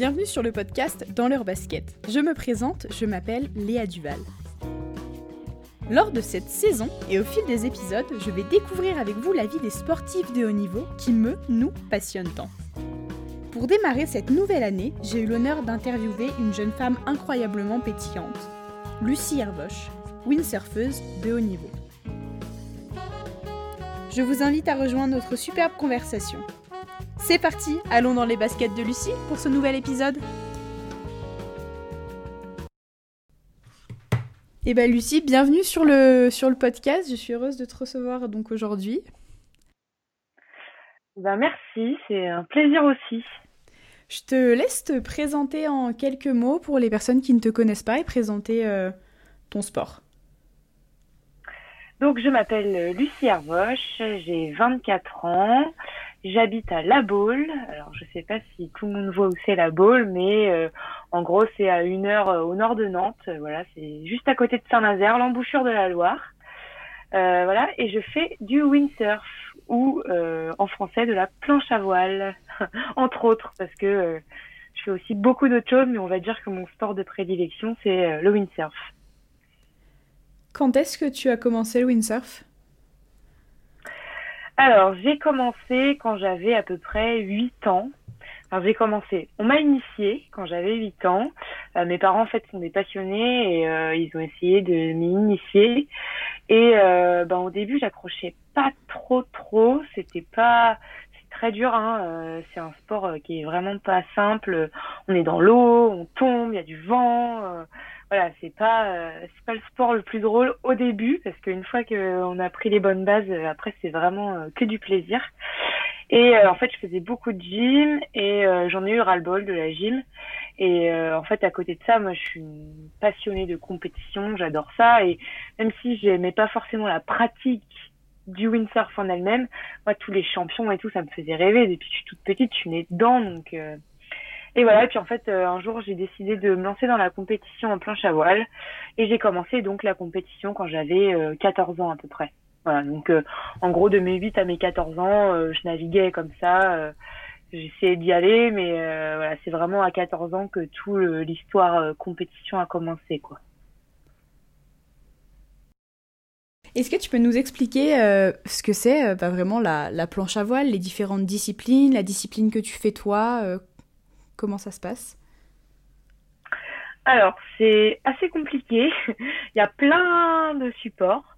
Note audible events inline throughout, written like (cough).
Bienvenue sur le podcast Dans leur basket. Je me présente, je m'appelle Léa Duval. Lors de cette saison et au fil des épisodes, je vais découvrir avec vous la vie des sportifs de haut niveau qui me, nous, passionnent tant. Pour démarrer cette nouvelle année, j'ai eu l'honneur d'interviewer une jeune femme incroyablement pétillante, Lucie Herbosch, windsurfeuse de haut niveau. Je vous invite à rejoindre notre superbe conversation. C'est parti, allons dans les baskets de Lucie pour ce nouvel épisode. Eh ben Lucie, bienvenue sur le, sur le podcast. Je suis heureuse de te recevoir donc aujourd'hui. Ben merci, c'est un plaisir aussi. Je te laisse te présenter en quelques mots pour les personnes qui ne te connaissent pas et présenter euh, ton sport. Donc je m'appelle Lucie Herboche, j'ai 24 ans. J'habite à La Baule. Alors, je sais pas si tout le monde voit où c'est La Baule, mais euh, en gros, c'est à une heure euh, au nord de Nantes. Voilà, c'est juste à côté de Saint-Nazaire, l'embouchure de la Loire. Euh, voilà, et je fais du windsurf ou en français de la planche à voile, (laughs) entre autres, parce que je fais aussi beaucoup d'autres choses, mais on va dire que mon sport de prédilection, c'est le windsurf. Quand est-ce que tu as commencé le windsurf? Alors, j'ai commencé quand j'avais à peu près 8 ans. Alors, j'ai commencé. On m'a initié quand j'avais 8 ans. Euh, mes parents, en fait, sont des passionnés et euh, ils ont essayé de m'initier. Et euh, ben, au début, j'accrochais pas trop, trop. C'était pas c'est très dur. Hein. c'est un sport qui est vraiment pas simple. On est dans l'eau, on tombe, il y a du vent voilà, c'est pas euh, c'est pas le sport le plus drôle au début parce qu'une fois qu'on a pris les bonnes bases, euh, après c'est vraiment euh, que du plaisir. Et en fait, je faisais beaucoup de gym et j'en ai eu ras-le-bol de la gym. Et en fait, à côté de ça, moi, je suis passionnée de compétition, j'adore ça. Et même si j'aimais pas forcément la pratique du windsurf en elle-même, moi, tous les champions et tout, ça me faisait rêver. Depuis que je suis toute petite, je suis née dedans, donc et voilà, et puis en fait, euh, un jour, j'ai décidé de me lancer dans la compétition en planche à voile. Et j'ai commencé donc la compétition quand j'avais 14 euh, ans à peu près. Voilà, donc euh, en gros, de mes 8 à mes 14 ans, je naviguais comme ça. J'essayais d'y aller, mais voilà, c'est vraiment à 14 ans que tout l'histoire compétition a commencé, quoi. Est-ce que tu peux nous expliquer ce que c'est bah, vraiment la, planche à voile, les différentes disciplines, la discipline que tu fais toi Comment ça se passe? Alors, c'est assez compliqué. (laughs) Il y a plein de supports.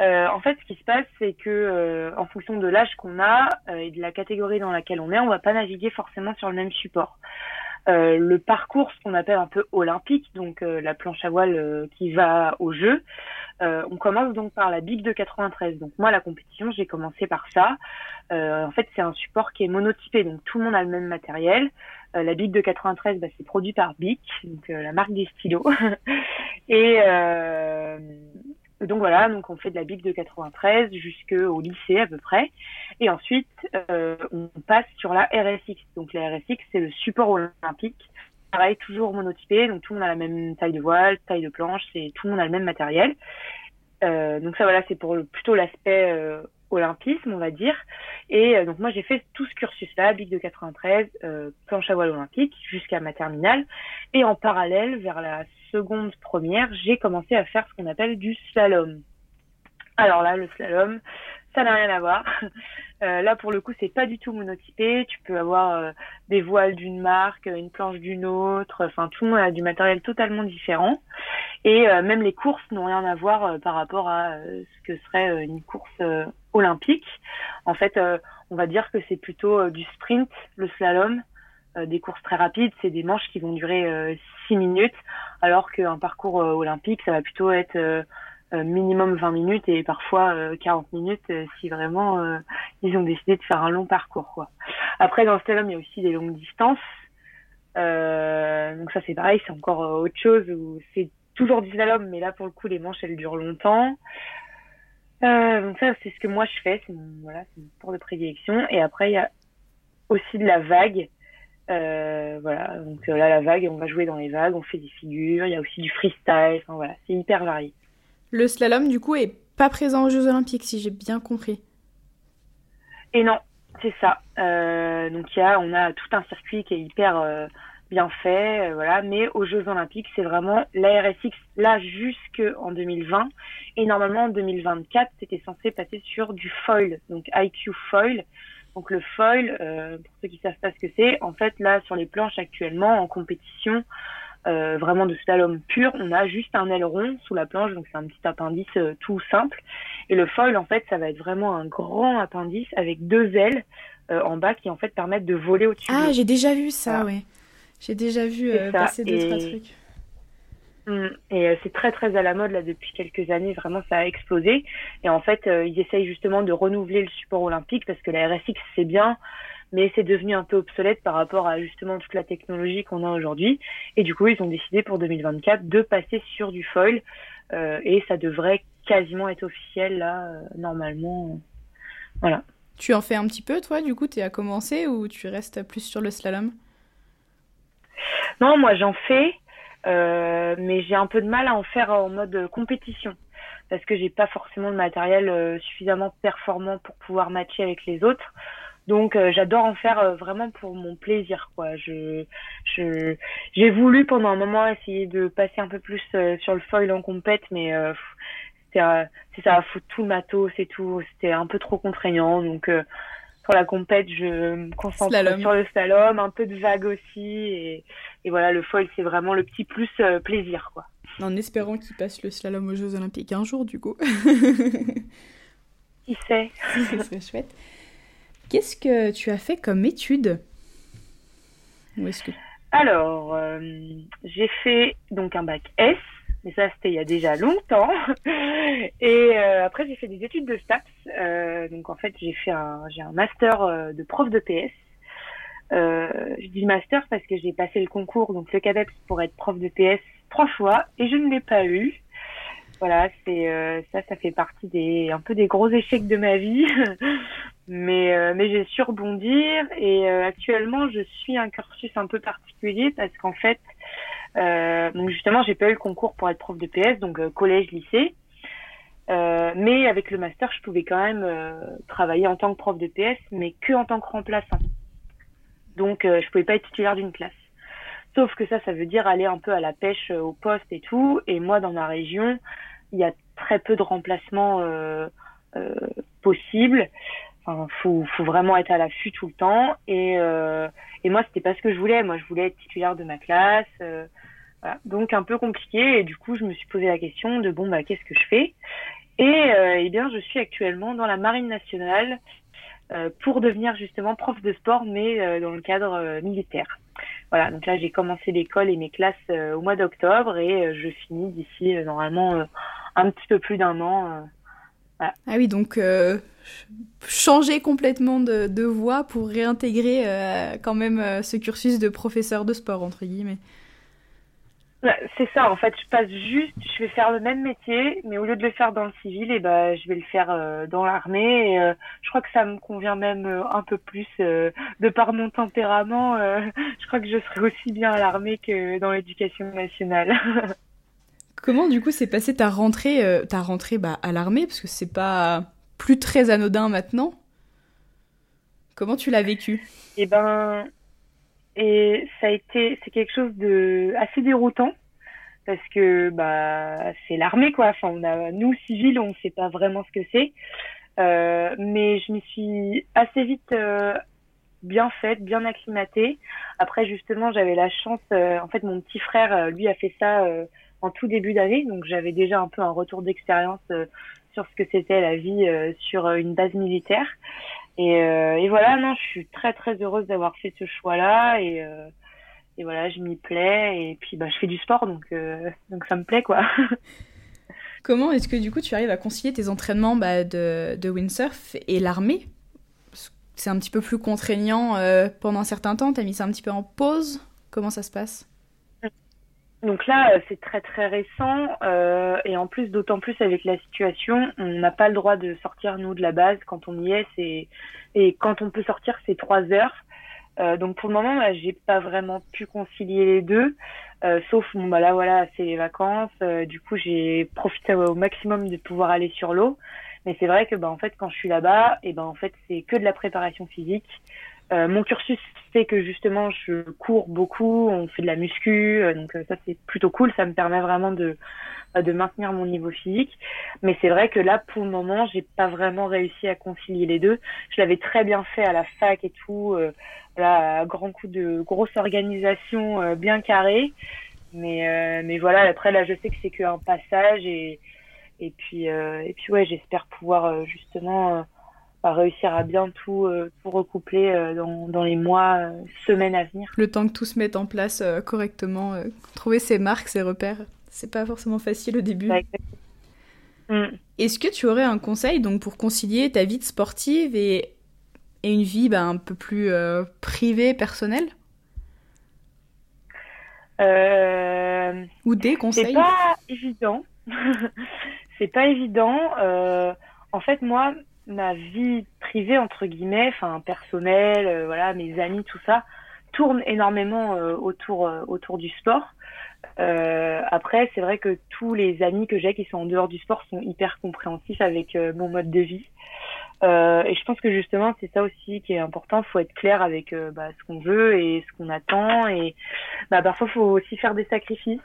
Euh, en fait, ce qui se passe, c'est que euh, en fonction de l'âge qu'on a euh, et de la catégorie dans laquelle on est, on va pas naviguer forcément sur le même support. le parcours, ce qu'on appelle un peu olympique, donc la planche à voile qui va au jeu, on commence donc par la Big de 93. Donc moi, la compétition, j'ai commencé par ça. en fait, c'est un support qui est monotypé, donc tout le monde a le même matériel. Euh, la Bic de 93, bah, c'est produit par Bic, donc euh, la marque des stylos. (laughs) et euh, donc voilà, donc on fait de la Bic de 93 jusqu'au lycée à peu près. Et ensuite, on passe sur la RSX. Donc la RSX, c'est le support olympique. Pareil, toujours monotypé, donc tout le monde a la même taille de voile, taille de planche, tout le monde a le même matériel. donc ça voilà, c'est pour le, plutôt l'aspect olympisme, on va dire. Et euh, donc moi j'ai fait tout ce cursus-là, Big de 93, euh, planche à voile olympique, jusqu'à ma terminale. Et en parallèle, vers la seconde première, j'ai commencé à faire ce qu'on appelle du slalom. Alors là, le slalom, ça n'a rien à voir. (laughs) Euh, là, pour le coup, c'est pas du tout monotypé. Tu peux avoir euh, des voiles d'une marque, une planche d'une autre. Enfin, tout le monde a du matériel totalement différent. Et même les courses n'ont rien à voir par rapport à ce que serait une course olympique. En fait, on va dire que c'est plutôt du sprint, le slalom. des courses très rapides, c'est des manches qui vont durer 6 minutes, alors qu'un parcours olympique, ça va plutôt être euh, minimum 20 minutes et parfois 40 euh, minutes euh, si vraiment ils ont décidé de faire un long parcours. Quoi. Après, dans le slalom, il y a aussi des longues distances. donc ça, c'est pareil, c'est encore autre chose c'est toujours du slalom, mais là, pour le coup, les manches, elles durent longtemps. Donc ça, c'est ce que moi, je fais. C'est mon, voilà, c'est mon sport de prédilection. Et après, il y a aussi de la vague. voilà, donc là, la vague, on va jouer dans les vagues, on fait des figures. Il y a aussi du freestyle. Enfin, voilà, c'est hyper varié. Le slalom, du coup, est pas présent aux Jeux Olympiques, si j'ai bien compris. Et non, c'est ça. Euh, donc, y a, on a tout un circuit qui est hyper euh, bien fait, voilà. Mais aux Jeux Olympiques, c'est vraiment la RSX là jusqu'en 2020 et normalement en 2024, c'était censé passer sur du foil, donc IQ foil. Donc le foil, pour ceux qui savent pas ce que c'est, en fait là sur les planches actuellement en compétition, euh, vraiment de slalom pur, on a juste un aileron sous la planche, donc c'est un petit appendice euh, tout simple. Et le foil, en fait, ça va être vraiment un grand appendice avec deux ailes euh, en bas qui en fait permettent de voler au-dessus. Ah, j'ai déjà vu ça, ouais. J'ai déjà vu passer deux trois trucs. Mm. Et c'est très très à la mode là depuis quelques années, vraiment ça a explosé. Et en fait, ils essayent justement de renouveler le support olympique parce que la RSX c'est bien, mais c'est devenu un peu obsolète par rapport à justement toute la technologie qu'on a aujourd'hui. Et du coup, ils ont décidé pour 2024 de passer sur du foil euh, et ça devrait quasiment être officiel là, euh, normalement. Voilà. Tu en fais un petit peu, toi, du coup, tu à commencer ou tu restes plus sur le slalom? Non, moi j'en fais, euh, mais j'ai un peu de mal à en faire en mode compétition parce que j'ai pas forcément le matériel suffisamment performant pour pouvoir matcher avec les autres. Donc euh, j'adore en faire euh, vraiment pour mon plaisir quoi. Je je j'ai voulu pendant un moment essayer de passer un peu plus euh, sur le foil en compète mais c'est c'est ça foutre tout le matos et tout, c'était un peu trop contraignant donc pour la compète, je me concentre sur le slalom, un peu de vague aussi et, et voilà, le foil c'est vraiment le petit plus plaisir quoi. En espérant qu'il passe le slalom aux Jeux Olympiques un jour du coup. Qui sait? (laughs) Ce serait chouette. Qu'est-ce que tu as fait comme étude? Que... Alors, euh, j'ai fait donc un bac S, mais ça c'était il y a déjà longtemps. (laughs) Et euh, après j'ai fait des études de STAPS. Euh, donc en fait j'ai fait un j'ai un master de prof de PS. je dis master parce que j'ai passé le concours donc le CADEPS pour être prof de PS trois fois et je ne l'ai pas eu. Voilà, c'est ça, ça fait partie des un peu des gros échecs de ma vie (laughs) mais euh, mais j'ai su rebondir et euh, actuellement je suis un cursus un peu particulier parce qu'en fait euh, donc justement j'ai pas eu le concours pour être prof de PS donc collège lycée. Mais avec le master je pouvais quand même travailler en tant que prof de PS mais que en tant que remplaçant. Donc je pouvais pas être titulaire d'une classe. Sauf que ça ça veut dire aller un peu à la pêche au poste et tout. Et moi dans ma région il y a très peu de remplacements possibles Enfin, faut, faut vraiment être à l'affût tout le temps. Et, euh, et moi, c'était pas ce que je voulais. Moi, je voulais être titulaire de ma classe. Euh, voilà. Donc, un peu compliqué. Et du coup, je me suis posé la question de bon, bah, qu'est-ce que je fais? Et euh, eh bien, je suis actuellement dans la Marine nationale euh, pour devenir justement prof de sport, mais euh, dans le cadre euh, militaire. Voilà. Donc là, j'ai commencé l'école et mes classes au mois d'octobre et je finis d'ici normalement un petit peu plus d'un an. Ah oui, donc changer complètement de, voie pour réintégrer euh, quand même euh, ce cursus de professeur de sport, entre guillemets. C'est ça, en fait, je passe juste, je vais faire le même métier, mais au lieu de le faire dans le civil, et eh ben, je vais le faire euh, dans l'armée. Et je crois que ça me convient même un peu plus de par mon tempérament. je crois que je serai aussi bien à l'armée que dans l'éducation nationale. (laughs) Comment du coup s'est passée ta rentrée, ta rentrée bah, à l'armée, parce que c'est pas plus très anodin maintenant. Comment tu l'as vécu? Eh ben, et ça a été, c'est quelque chose de assez déroutant parce que bah c'est l'armée quoi. Enfin, on a nous civils, on ne sait pas vraiment ce que c'est, euh, mais je me suis assez vite euh, bien faite, bien acclimatée. Après justement, j'avais la chance. Euh, en fait, mon petit frère, lui, a fait ça en tout début d'année, donc j'avais déjà un peu un retour d'expérience sur ce que c'était la vie euh, sur euh, une base militaire. Et, euh, et, voilà, non, je suis très très heureuse d'avoir fait ce choix-là. Et, et voilà, je m'y plais. Et puis bah je fais du sport donc donc ça me plaît quoi. (laughs) Comment est-ce que du coup tu arrives à concilier tes entraînements bah, de, de windsurf et l'armée? C'est un petit peu plus contraignant pendant un certain temps, t'as mis ça un petit peu en pause? Comment ça se passe? Donc là, euh, c'est très très récent euh, et en plus, d'autant plus avec la situation, on n'a pas le droit de sortir nous de la base quand on y est. C'est et quand on peut sortir, c'est trois heures. Euh, donc pour le moment, là, j'ai pas vraiment pu concilier les deux, sauf bon bah là voilà, c'est les vacances. Du coup, j'ai profité au maximum de pouvoir aller sur l'eau. Mais c'est vrai que bah en fait, quand je suis là-bas, et ben en fait, c'est que de la préparation physique. Mon cursus fait que justement je cours beaucoup, on fait de la muscu, donc ça c'est plutôt cool, ça me permet vraiment de de maintenir mon niveau physique. Mais c'est vrai que là, pour le moment, j'ai pas vraiment réussi à concilier les deux. Je l'avais très bien fait à la fac et tout, euh, voilà, grand coup de grosse organisation euh, bien carrée. Mais euh, mais voilà, après là, je sais que c'est qu'un passage et et puis euh, et puis ouais, j'espère pouvoir justement réussir à bien tout, tout recoupler dans, dans les mois, semaines à venir. Le temps que tout se mette en place correctement, trouver ses marques, ses repères c'est pas forcément facile au début. Mm. Est-ce que tu aurais un conseil donc pour concilier ta vie de sportive et, et une vie bah, un peu plus euh, privée, personnelle? Euh... Ou des conseils? C'est pas évident. (laughs) c'est pas évident. Euh, en fait, moi, ma vie privée entre guillemets, enfin personnelle, euh, voilà, mes amis, tout ça, tourne énormément autour autour du sport. Euh, après, c'est vrai que tous les amis que j'ai qui sont en dehors du sport sont hyper compréhensifs avec euh, mon mode de vie. Euh, et je pense que justement, c'est ça aussi qui est important. faut être clair avec euh, bah, ce qu'on veut et ce qu'on attend. Et bah, parfois, faut aussi faire des sacrifices.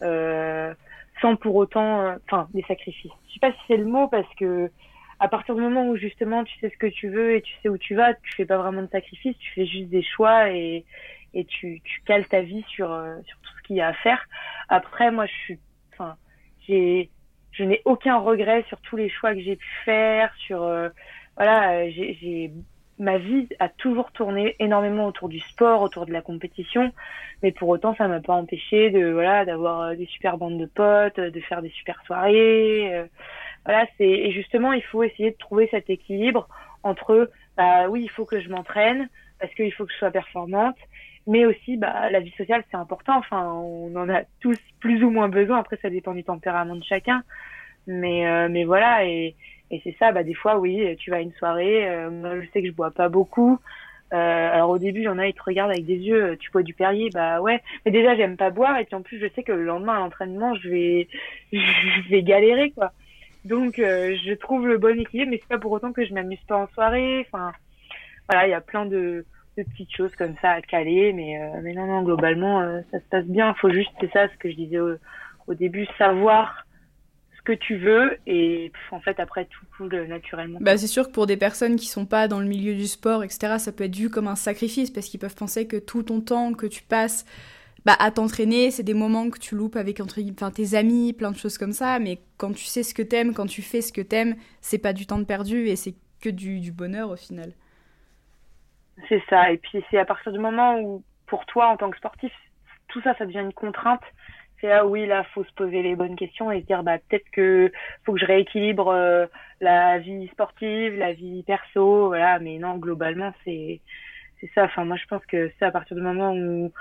sans pour autant, enfin, des sacrifices. Je sais pas si c'est le mot parce que à partir du moment où justement tu sais ce que tu veux et tu sais où tu vas, tu fais pas vraiment de sacrifices, tu fais juste des choix et, et tu, tu cales ta vie sur, sur tout y a à faire. Après, moi, je suis, enfin, j'ai, je n'ai aucun regret sur tous les choix que j'ai pu faire, sur, euh, voilà, j'ai, ma vie a toujours tourné énormément autour du sport, autour de la compétition, mais pour autant, ça m'a pas empêché de, voilà, d'avoir euh, des super bandes de potes, de faire des super soirées. Euh, voilà, c'est, et justement, il faut essayer de trouver cet équilibre entre, bah oui, il faut que je m'entraîne parce qu'il faut que je sois performante, mais aussi bah, la vie sociale c'est important. Enfin on en a tous plus ou moins besoin. Après ça dépend du tempérament de chacun. Mais euh, mais voilà et, et c'est ça. Bah des fois oui tu vas à une soirée euh, je sais que je bois pas beaucoup. Euh, alors au début il y en a ils te regardent avec des yeux tu bois du Perrier bah ouais. Mais déjà j'aime pas boire et puis en plus je sais que le lendemain à l'entraînement je vais (laughs) je vais galérer quoi donc je trouve le bon équilibre mais c'est pas pour autant que je m'amuse pas en soirée enfin voilà il y a plein de de petites choses comme ça à caler, mais, euh, mais non, non, globalement, euh, ça se passe bien. Faut juste, c'est ça ce que je disais au, début, savoir ce que tu veux et en fait après tout coule naturellement. Bah c'est sûr que pour des personnes qui sont pas dans le milieu du sport etc ça peut être vu comme un sacrifice parce qu'ils peuvent penser que tout ton temps que tu passes bah, à t'entraîner c'est des moments que tu loupes avec entre enfin tes amis plein de choses comme ça mais quand tu sais ce que t'aimes quand tu fais ce que t'aimes c'est pas du temps de perdu et c'est que du, du bonheur au final. C'est ça. Et puis c'est à partir du moment où, pour toi, en tant que sportif, tout ça, ça devient une contrainte. C'est là, oui, là, faut se poser les bonnes questions et se dire, bah, peut-être que faut que je rééquilibre euh, la vie sportive, la vie perso, voilà. Mais non, globalement, c'est, c'est ça. Enfin, moi, je pense que c'est à partir du moment où,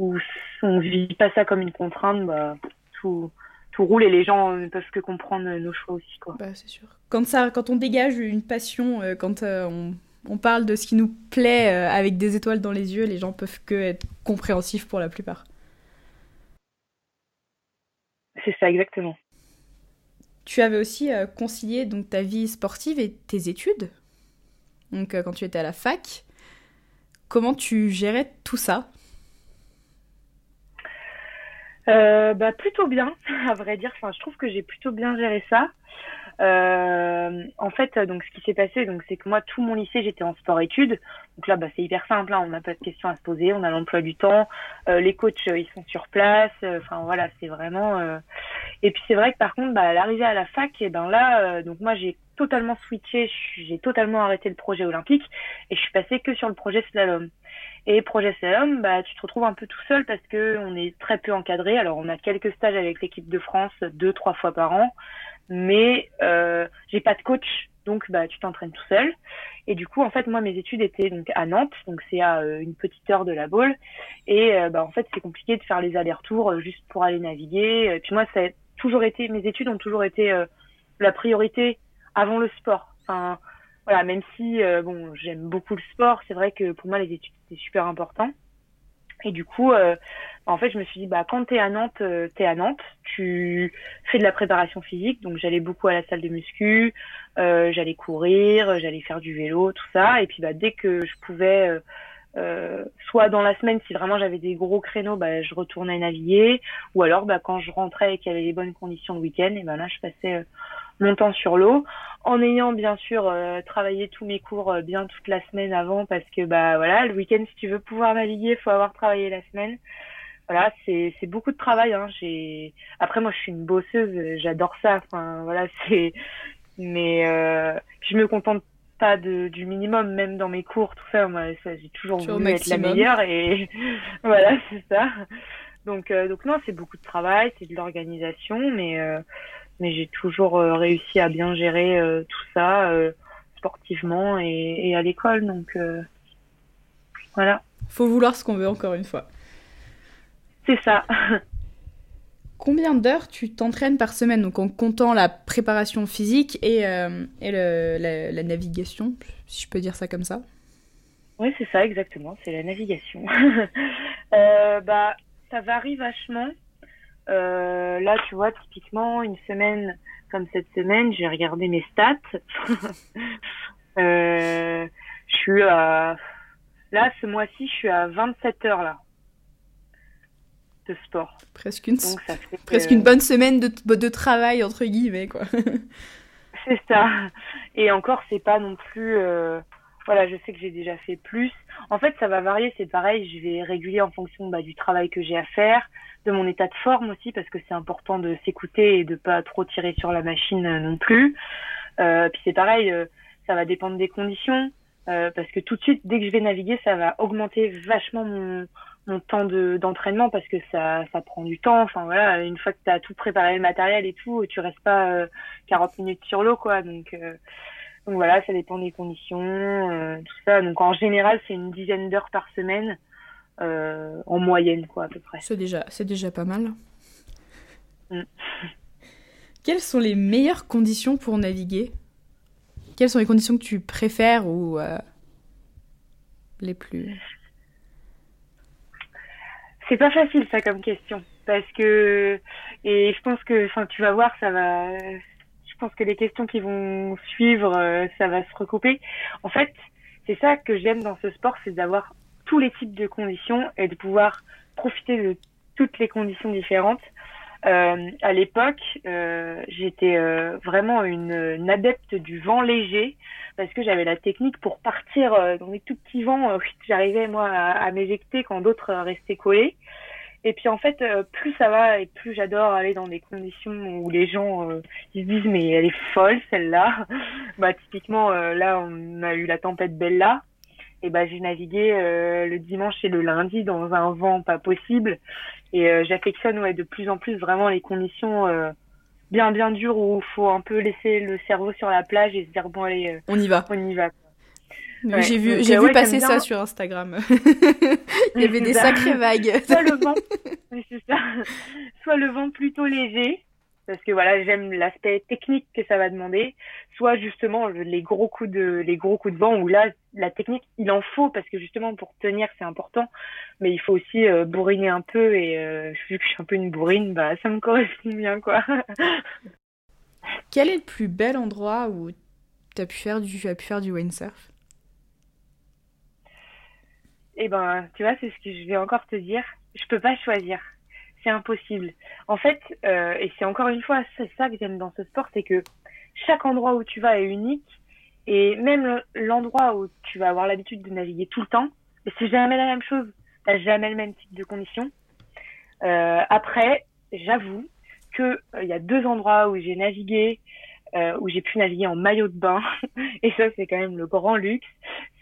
où on vit pas ça comme une contrainte, bah, tout, tout roule et les gens ne peuvent que comprendre nos choix aussi, quoi. Bah, c'est sûr. Quand ça, quand on dégage une passion, euh, quand euh, on on parle de ce qui nous plaît euh, avec des étoiles dans les yeux, les gens peuvent que être compréhensifs pour la plupart. C'est ça exactement. Tu avais aussi concilié donc ta vie sportive et tes études. Donc quand tu étais à la fac, comment tu gérais tout ça? Bah plutôt bien, (laughs) à vrai dire. Enfin, je trouve que j'ai plutôt bien géré ça. Euh, en fait, donc ce qui s'est passé, donc c'est que moi tout mon lycée j'étais en sport-études. Donc là, bah, c'est hyper simple, hein, on n'a pas de questions à se poser, on a l'emploi du temps, euh, les coachs euh, ils sont sur place. Euh, enfin voilà, c'est vraiment. Euh, et puis c'est vrai que par contre, bah, l'arrivée à la fac, et ben là, donc moi j'ai totalement switché, j'ai totalement arrêté le projet olympique et je suis passée que sur le projet slalom. Et projet slalom, bah, tu te retrouves un peu tout seul parce que on est très peu encadré. Alors, on a quelques stages avec l'équipe de France deux, trois fois par an mais euh, j'ai pas de coach, donc bah tu t'entraînes tout seul. Et du coup, en fait, moi mes études étaient donc à Nantes, donc c'est à euh, une petite heure de la Baule, et euh, bah en fait c'est compliqué de faire les allers-retours euh, juste pour aller naviguer. Et puis moi, ça a toujours été, mes études ont toujours été la priorité avant le sport. Voilà, même si bon j'aime beaucoup le sport, c'est vrai que pour moi les études c'était super important. Et du coup, en fait, je me suis dit, bah, quand t'es à Nantes, t'es à Nantes, tu fais de la préparation physique. Donc, j'allais beaucoup à la salle de muscu, j'allais courir, j'allais faire du vélo, tout ça. Et puis, bah, dès que je pouvais euh, soit dans la semaine si vraiment j'avais des gros créneaux bah, je retournais naviguer. Ou alors bah, quand je rentrais et qu'il y avait les bonnes conditions le week-end et ben là je passais euh, mon temps sur l'eau. En ayant bien sûr euh, travaillé tous mes cours bien toute la semaine avant parce que bah voilà le week-end si tu veux pouvoir naviguer faut avoir travaillé la semaine. Voilà c'est c'est beaucoup de travail hein. j'ai après moi je suis une bosseuse j'adore ça. Enfin voilà (laughs) c'est mais je me contente pas de, du minimum, même dans mes cours, tout ça, moi, ça j'ai toujours voulu être la meilleure et (laughs) voilà, c'est ça. Donc, euh, donc non, c'est beaucoup de travail, c'est de l'organisation, mais, euh, mais j'ai toujours euh, réussi à bien gérer tout ça sportivement et, et à l'école, donc voilà. Faut vouloir ce qu'on veut encore une fois. C'est ça. (laughs) Combien d'heures tu t'entraînes par semaine, donc en comptant la préparation physique et, euh, et le, la, navigation, si je peux dire ça comme ça? Oui, c'est ça, exactement, c'est la navigation. (laughs) euh, bah, ça varie vachement. Euh, là, tu vois, typiquement, une semaine comme cette semaine, j'ai regardé mes stats. (laughs) je suis à... Là, ce mois-ci, je suis à 27 heures, là sport. Presque une, presque une bonne semaine de, de travail, entre guillemets, quoi. (laughs) c'est ça. Et encore, c'est pas non plus... Euh, voilà, je sais que j'ai déjà fait plus. En fait, ça va varier, c'est pareil, je vais réguler en fonction bah, du travail que j'ai à faire, de mon état de forme aussi, parce que c'est important de s'écouter et de pas trop tirer sur la machine euh, non plus. Euh, puis c'est pareil, euh, ça va dépendre des conditions, parce que tout de suite, dès que je vais naviguer, ça va augmenter vachement mon, mon temps de d'entraînement parce que ça ça prend du temps. Enfin voilà une fois que tu as tout préparé le matériel et tout tu restes pas euh, 40 minutes sur l'eau quoi. Donc euh, donc voilà ça dépend des conditions euh, tout ça. Donc en général c'est une dizaine d'heures par semaine euh, en moyenne quoi à peu près. C'est déjà c'est déjà pas mal. Mm. (laughs) quelles sont les meilleures conditions pour naviguer? Quelles sont les conditions que tu préfères ou les plus c'est pas facile ça comme question parce que et je pense que enfin tu vas voir ça va je pense que les questions qui vont suivre euh, ça va se recouper. En fait, c'est ça que j'aime dans ce sport, c'est d'avoir tous les types de conditions et de pouvoir profiter de toutes les conditions différentes. Euh, à l'époque, euh, j'étais euh, vraiment une, une, adepte du vent léger parce que j'avais la technique pour partir euh, dans les tout petits vents. Euh, (laughs) j'arrivais moi à, à m'éjecter quand d'autres restaient collés. Et puis en fait, plus ça va et plus j'adore aller dans des conditions où les gens ils se disent mais elle est folle celle-là. (laughs) bah typiquement là on a eu la tempête Bella et bah j'ai navigué le dimanche et le lundi dans un vent pas possible et euh, j'affectionne ouais, de plus en plus vraiment les conditions euh, bien bien dures où il faut un peu laisser le cerveau sur la plage et se dire bon allez, euh, on y va. On y va. j'ai vu, j'ai vu passer ça sur Instagram. (laughs) il y avait des sacrées vagues. Soit le vent, ça. Soit le vent plutôt léger, parce que voilà, j'aime l'aspect technique que ça va demander, soit justement les gros coups de les gros coups de vent où là la technique il en faut parce que justement pour tenir c'est important, mais il faut aussi euh, bourriner un peu et euh, vu que je suis un peu une bourrine, bah ça me correspond bien quoi. (laughs) Quel est le plus bel endroit où tu as pu faire du as pu faire du windsurf? Eh ben, tu vois, c'est ce que je vais encore te dire. Je peux pas choisir c'est impossible. En fait, euh, et c'est encore une fois, c'est ça que j'aime dans ce sport, c'est que chaque endroit où tu vas est unique, et même l'endroit où tu vas avoir l'habitude de naviguer tout le temps, c'est jamais la même chose. T'as jamais le même type de conditions. Euh, après, j'avoue que il euh, y a deux endroits où j'ai navigué euh, où j'ai pu naviguer en maillot de bain. (laughs) Et ça, c'est quand même le grand luxe.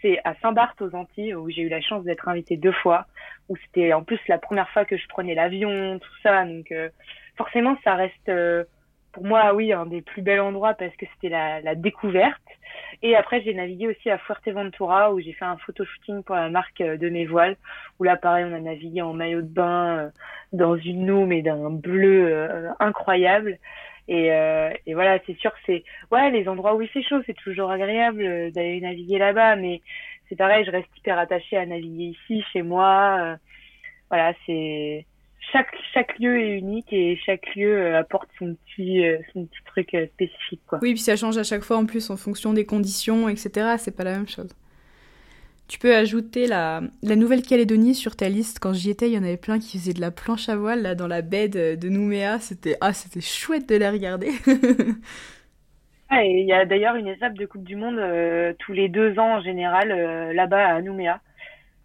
C'est à Saint-Barth aux Antilles, où j'ai eu la chance d'être invitée deux fois, où c'était en plus la première fois que je prenais l'avion, tout ça. Donc euh, forcément, ça reste euh, pour moi, oui, un des plus bels endroits parce que c'était la, la, découverte. Et après, j'ai navigué aussi à Fuerteventura où j'ai fait un photoshooting pour la marque de mes voiles. Où là, pareil, on a navigué en maillot de bain dans une eau mais d'un bleu incroyable. Et, euh, et voilà, c'est sûr que c'est ouais les endroits où il fait chaud, c'est toujours agréable euh, d'aller naviguer là-bas, mais c'est pareil, je reste hyper attachée à naviguer ici, chez moi. Euh, voilà, c'est chaque chaque lieu est unique et chaque lieu apporte son petit son petit truc spécifique quoi. Oui, puis ça change à chaque fois en plus en fonction des conditions, etc. C'est pas la même chose. Tu peux ajouter la, la Nouvelle-Calédonie sur ta liste. Quand j'y étais, il y en avait plein qui faisaient de la planche à voile là dans la baie de, Nouméa. C'était ah, c'était chouette de les regarder. (laughs) et il y a d'ailleurs une étape de Coupe du Monde euh, tous les deux ans en général euh, là-bas à Nouméa.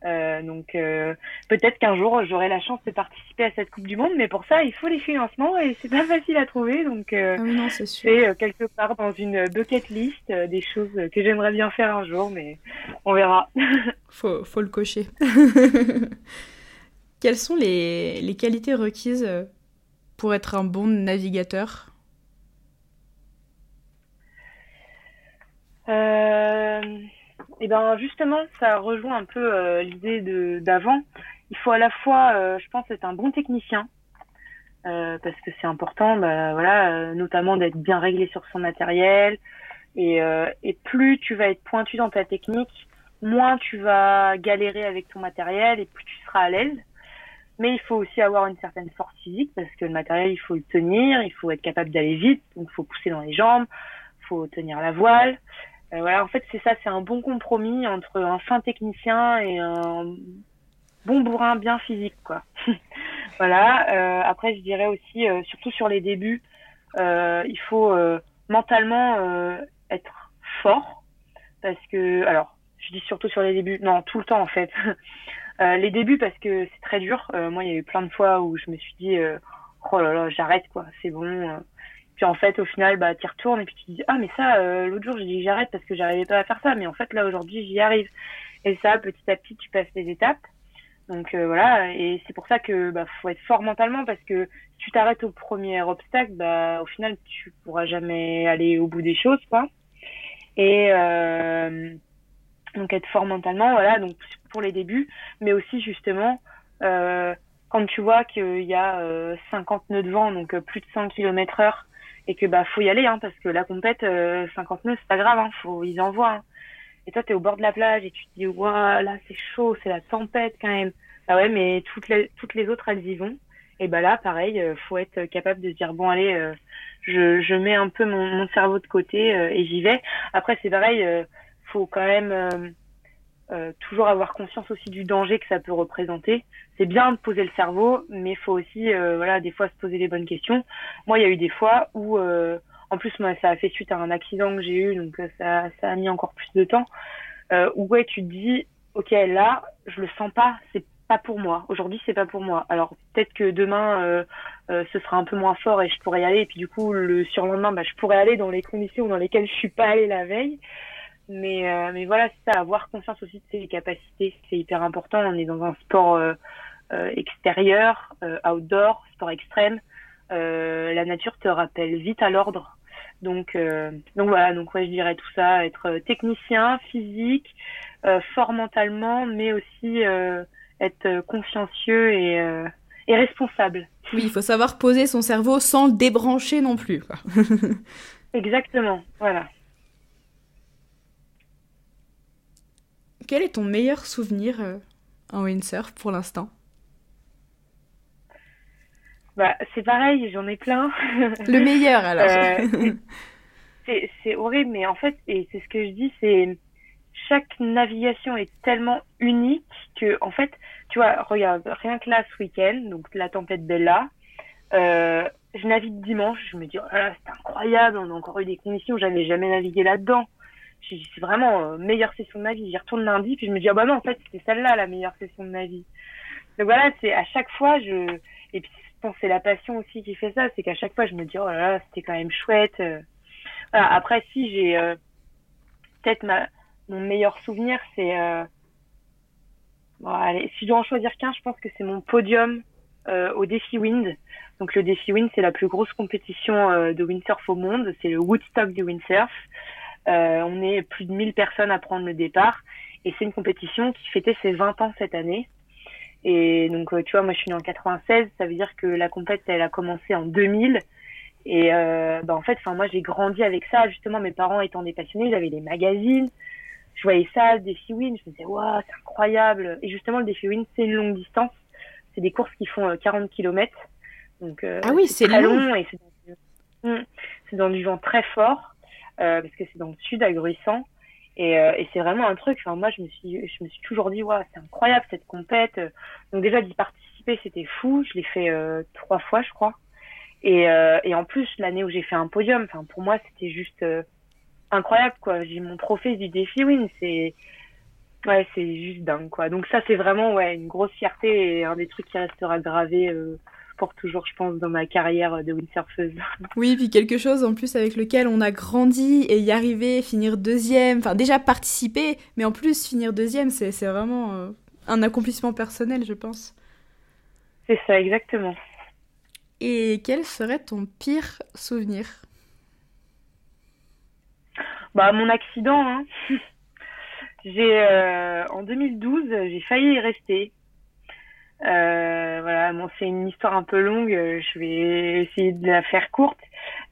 Euh, donc euh, peut-être qu'un jour j'aurai la chance de participer à cette Coupe du Monde, mais pour ça il faut les financements et c'est pas facile à trouver. Donc euh, ah c'est quelque part dans une bucket list des choses que j'aimerais bien faire un jour, mais on verra. (laughs) faut, faut le cocher. (laughs) Quelles sont les, les qualités requises pour être un bon navigateur? Euh... Eh ben justement, ça rejoint un peu euh, l'idée de d'avant. Il faut à la fois, euh, je pense, être un bon technicien euh, parce que c'est important, bah, voilà, notamment d'être bien réglé sur son matériel. Et, et plus tu vas être pointu dans ta technique, moins tu vas galérer avec ton matériel et plus tu seras à l'aise. Mais il faut aussi avoir une certaine force physique parce que le matériel, il faut le tenir, il faut être capable d'aller vite, donc il faut pousser dans les jambes, il faut tenir la voile. Euh, voilà, en fait, c'est ça, c'est un bon compromis entre un fin technicien et un bon bourrin bien physique, quoi. (laughs) voilà. Euh, après, je dirais aussi, euh, surtout sur les débuts, il faut mentalement être fort parce que, alors, je dis surtout sur les débuts, non, tout le temps en fait. (laughs) les débuts parce que c'est très dur. moi, il y a eu plein de fois où je me suis dit, oh là là, j'arrête quoi, c'est bon puis en fait, au final, bah, tu retournes et puis tu dis, ah, mais ça, euh, l'autre jour, j'ai dit j'arrête parce que j'arrivais pas à faire ça. Mais en fait, là, aujourd'hui, j'y arrive. Et ça, petit à petit, tu passes les étapes. Donc euh, voilà, et c'est pour ça que bah, faut être fort mentalement parce que si tu t'arrêtes au premier obstacle, bah au final tu pourras jamais aller au bout des choses, quoi. Et euh, donc être fort mentalement, voilà, donc pour les débuts, mais aussi justement euh, quand tu vois qu'il y a 50 nœuds de vent, donc plus de 100 km heure, et que bah faut y aller hein, parce que la compète euh, 59 c'est pas grave hein, faut ils envoient hein. et toi t'es au bord de la plage et tu te dis waouh là c'est chaud c'est la tempête quand même. Ah ouais mais toutes les toutes les autres elles y vont. Et bah là pareil euh, faut être capable de se dire bon allez euh, je je mets un peu mon, mon cerveau de côté euh, et j'y vais. Après c'est pareil faut quand même euh, toujours avoir conscience aussi du danger que ça peut représenter. C'est bien de poser le cerveau, mais il faut aussi, euh, voilà, des fois se poser les bonnes questions. Moi, il y a eu des fois où, euh, en plus, moi, ça a fait suite à un accident que j'ai eu, donc ça, ça a mis encore plus de temps. où ouais, tu te dis, ok, là, je le sens pas, c'est pas pour moi. Aujourd'hui, c'est pas pour moi. Alors peut-être que demain, ce sera un peu moins fort et je pourrais y aller. Et puis du coup, le surlendemain, bah, je pourrais aller dans les conditions dans lesquelles je suis pas allée la veille. Mais, euh, mais voilà, c'est ça, avoir conscience aussi de ses capacités, c'est hyper important. On est dans un sport euh, euh extérieur, outdoor, sport extrême. la nature te rappelle vite à l'ordre. Donc, donc voilà, donc ouais, je dirais tout ça, être technicien, physique, fort mentalement, mais aussi être consciencieux et, et responsable. Oui, il faut savoir poser son cerveau sans le débrancher non plus. Quoi. (laughs) Exactement, voilà. Quel est ton meilleur souvenir euh, en windsurf pour l'instant? Bah, C'est pareil, j'en ai plein. (laughs) Le meilleur alors. Euh, (laughs) C'est horrible, mais en fait, et c'est ce que je dis, c'est chaque navigation est tellement unique que, en fait, tu vois, regarde, rien que là ce week-end, donc la tempête Bella, euh, je navigue dimanche, je me dis, oh là, c'est incroyable, on a encore eu des conditions, j'avais jamais navigué là-dedans c'est vraiment euh, meilleure session de ma vie. J'y retourne lundi, puis je me dis, ah bah non, en fait, c'était celle-là la meilleure session de ma vie. Donc voilà, c'est à chaque fois, je, et puis je pense c'est la passion aussi qui fait ça, c'est qu'à chaque fois, je me dis, oh là là, c'était quand même chouette. Euh. Après, si j'ai, euh, peut-être ma, mon meilleur souvenir, c'est, euh... bon, allez, si je dois en choisir qu'un, je pense que c'est mon podium au Défi Wind. Donc le Défi Wind, c'est la plus grosse compétition de windsurf au monde, c'est le Woodstock du windsurf. Euh, on est plus de 1000 personnes à prendre le départ et c'est une compétition qui fêtait ses 20 ans cette année. Et donc, euh, tu vois, moi, je suis née en 96, ça veut dire que la compétition, elle a commencé en 2000. Et euh, bah, en fait, enfin, moi, j'ai grandi avec ça. Justement, mes parents étant des passionnés, ils avaient des magazines. Je voyais ça, le défi win. Je me disais, waouh, c'est incroyable. Et justement, le défi win, c'est une longue distance. c'est des courses qui font 40 km. Donc, ah oui, c'est long. long et hmm, c'est dans, du vent très fort parce que c'est dans le sud à Gruissant. Et, c'est vraiment un truc. Enfin, moi, je me suis, je me suis toujours dit, c'est incroyable cette compète. Donc déjà d'y participer, c'était fou. Je l'ai fait trois fois, je crois. Et, et en plus, l'année où j'ai fait un podium, enfin pour moi, c'était juste incroyable quoi. J'ai mon trophée du défi win, c'est ouais, c'est juste dingue quoi. Donc ça c'est vraiment ouais une grosse fierté et un des trucs qui restera gravé euh, pour toujours, je pense, dans ma carrière de windsurfeuse. (laughs) Oui, puis quelque chose en plus avec lequel on a grandi et y arriver, finir deuxième, enfin déjà participer, mais en plus finir deuxième, c'est vraiment euh, un accomplissement personnel, je pense. C'est ça, exactement. Et quel serait ton pire souvenir? Bah, mon accident, hein. (laughs) j'ai euh, en 2012, j'ai failli y rester. Euh, voilà, bon, c'est une histoire un peu longue. Je vais essayer de la faire courte,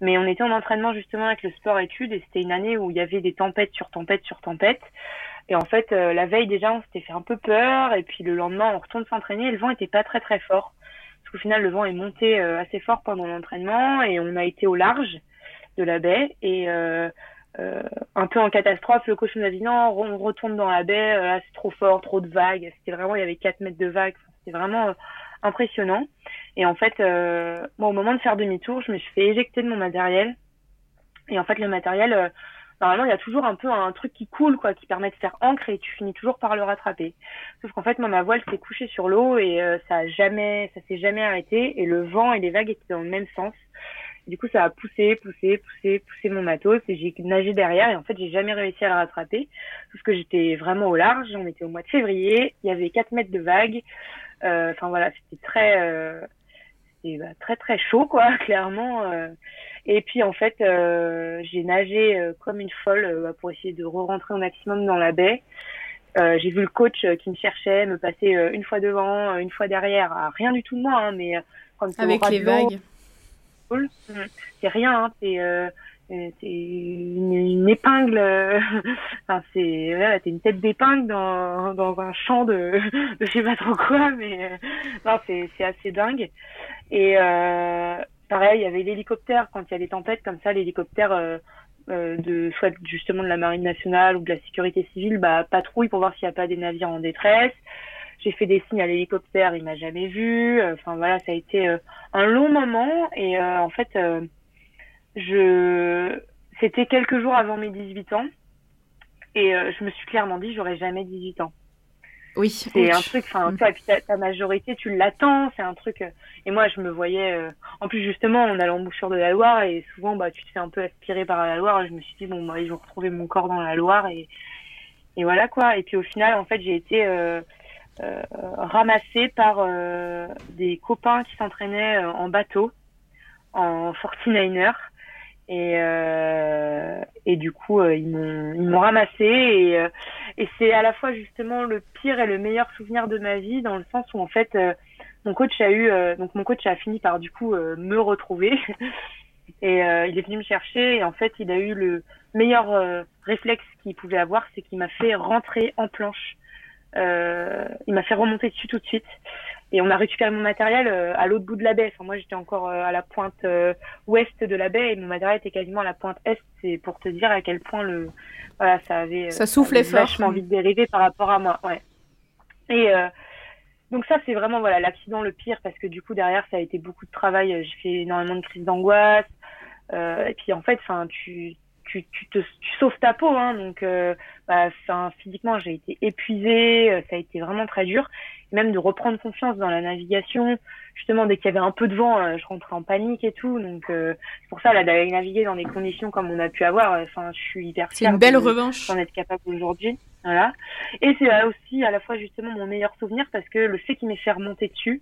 mais on était en entraînement justement avec le sport études et c'était une année où il y avait des tempêtes sur tempêtes sur tempêtes. Et en fait, euh, la veille déjà, on s'était fait un peu peur et puis le lendemain, on retourne s'entraîner et le vent était pas très très fort. Parce qu'au final, le vent est monté assez fort pendant l'entraînement et on a été au large de la baie et euh, un peu en catastrophe. Le coach nous a dit non, on retourne dans la baie, euh, c'est trop fort, trop de vagues. C'était vraiment, il y avait 4 mètres de vagues. C'était vraiment euh, impressionnant. Et en fait, moi, au moment de faire demi-tour, je me suis fait éjecter de mon matériel. Et en fait, le matériel, normalement, il y a toujours un peu un truc qui coule, quoi, qui permet de faire ancre et tu finis toujours par le rattraper. Sauf qu'en fait, moi, ma voile s'est couchée sur l'eau et ça a jamais, ça s'est jamais arrêté et le vent et les vagues étaient dans le même sens. Du coup, ça a poussé, poussé, poussé, poussé mon matos et j'ai nagé derrière et en fait, j'ai jamais réussi à le rattraper parce que j'étais vraiment au large. On était au mois de février, il y avait 4 mètres de vagues. Euh, enfin voilà, c'était très, euh, bah, très très chaud quoi, (laughs) clairement. Euh. Et puis en fait, j'ai nagé comme une folle pour essayer de re-rentrer au maximum dans la baie. j'ai vu le coach qui me cherchait, me passer une fois devant, une fois derrière, ah, rien du tout de moi, hein, mais comme avec les vagues. C'est rien, hein, c'est euh, euh, une, épingle, euh, (laughs) enfin, c'est une tête d'épingle dans, dans un champ de, (laughs) de je sais pas trop quoi, mais non, c'est assez dingue. Et pareil, il y avait l'hélicoptère quand il y a des tempêtes comme ça, l'hélicoptère de soit justement de la marine nationale ou de la sécurité civile, bah patrouille pour voir s'il n'y a pas des navires en détresse. J'ai fait des signes à l'hélicoptère, il m'a jamais vu. Euh, enfin voilà, ça a été euh, un long moment et euh, en fait, je c'était quelques jours avant mes 18 ans et je me suis clairement dit j'aurais jamais 18 ans. Oui. C'est un truc, enfin, mm. tu vois, ta, majorité, tu l'attends, c'est un truc. et moi, je me voyais. en plus, justement, on a l'embouchure de la Loire et souvent, bah, tu te fais un peu aspirer par la Loire. Et je me suis dit, bon, bah, ils vont retrouver mon corps dans la Loire et, et voilà quoi. Et puis au final, en fait, j'ai été euh, ramassé par euh, des copains qui s'entraînaient euh, en bateau, en 49er. Et, euh, et du coup, ils m'ont ils m'ont ramassé. Et, et c'est à la fois justement le pire et le meilleur souvenir de ma vie dans le sens où en fait mon coach a eu donc mon coach a fini par du coup me retrouver. (laughs) Et il est venu me chercher. Et en fait il a eu le meilleur réflexe qu'il pouvait avoir c'est qu'il m'a fait rentrer en planche. euh, il m'a fait remonter dessus tout de suite. Et on a récupéré mon matériel euh, à l'autre bout de la baie. Enfin, moi, j'étais encore euh, à la pointe ouest de la baie et mon matériel était quasiment à la pointe est. C'est pour te dire à quel point le, voilà, ça avait, ça soufflait fort. Vachement envie de dériver par rapport à moi. Ouais. Et donc ça, c'est vraiment voilà l'accident le pire parce que du coup derrière, ça a été beaucoup de travail. J'ai fait énormément de crises d'angoisse. et puis en fait, enfin, tu tu, tu, te, tu sauves ta peau, hein, donc euh, physiquement j'ai été épuisée, euh, ça a été vraiment très dur, même de reprendre confiance dans la navigation. Justement, dès qu'il y avait un peu de vent, euh, je rentrais en panique et tout, donc c'est pour ça là d'aller naviguer dans des conditions comme on a pu avoir. Enfin, je suis hyper fière. C'est une belle revanche. D'en être capable aujourd'hui, voilà. Et c'est aussi à la fois justement mon meilleur souvenir parce que le fait qu'il m'ait fait remonter dessus,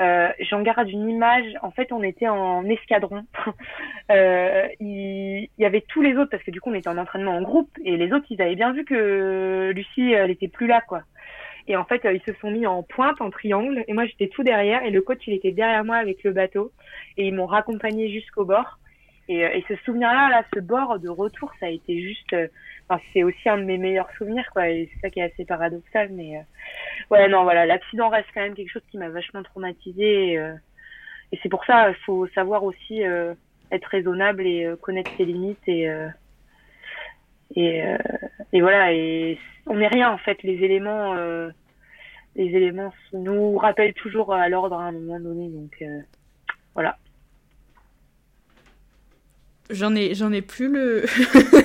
euh, J'en garde une image. En fait, on était en escadron. (laughs) euh, il, y avait tous les autres parce que du coup, on était en entraînement en groupe et les autres, ils avaient bien vu que Lucie, elle était plus là, quoi. Et en fait, ils se sont mis en pointe, en triangle. Et moi, j'étais tout derrière. Et le coach, il était derrière moi avec le bateau. Et ils m'ont raccompagné jusqu'au bord. Et, et ce souvenir-là, là, ce bord de retour, ça a été juste. Enfin, c'est aussi un de mes meilleurs souvenirs, quoi. Et c'est ça qui est assez paradoxal, mais ouais, non, voilà, l'accident reste quand même quelque chose qui m'a vachement traumatisé. Et, et c'est pour ça, il faut savoir aussi être raisonnable et connaître ses limites et et, et voilà. Et on n'est rien en fait. Les éléments les éléments nous rappellent toujours à l'ordre à un moment donné. Donc euh, voilà. J'en ai, j'en ai plus le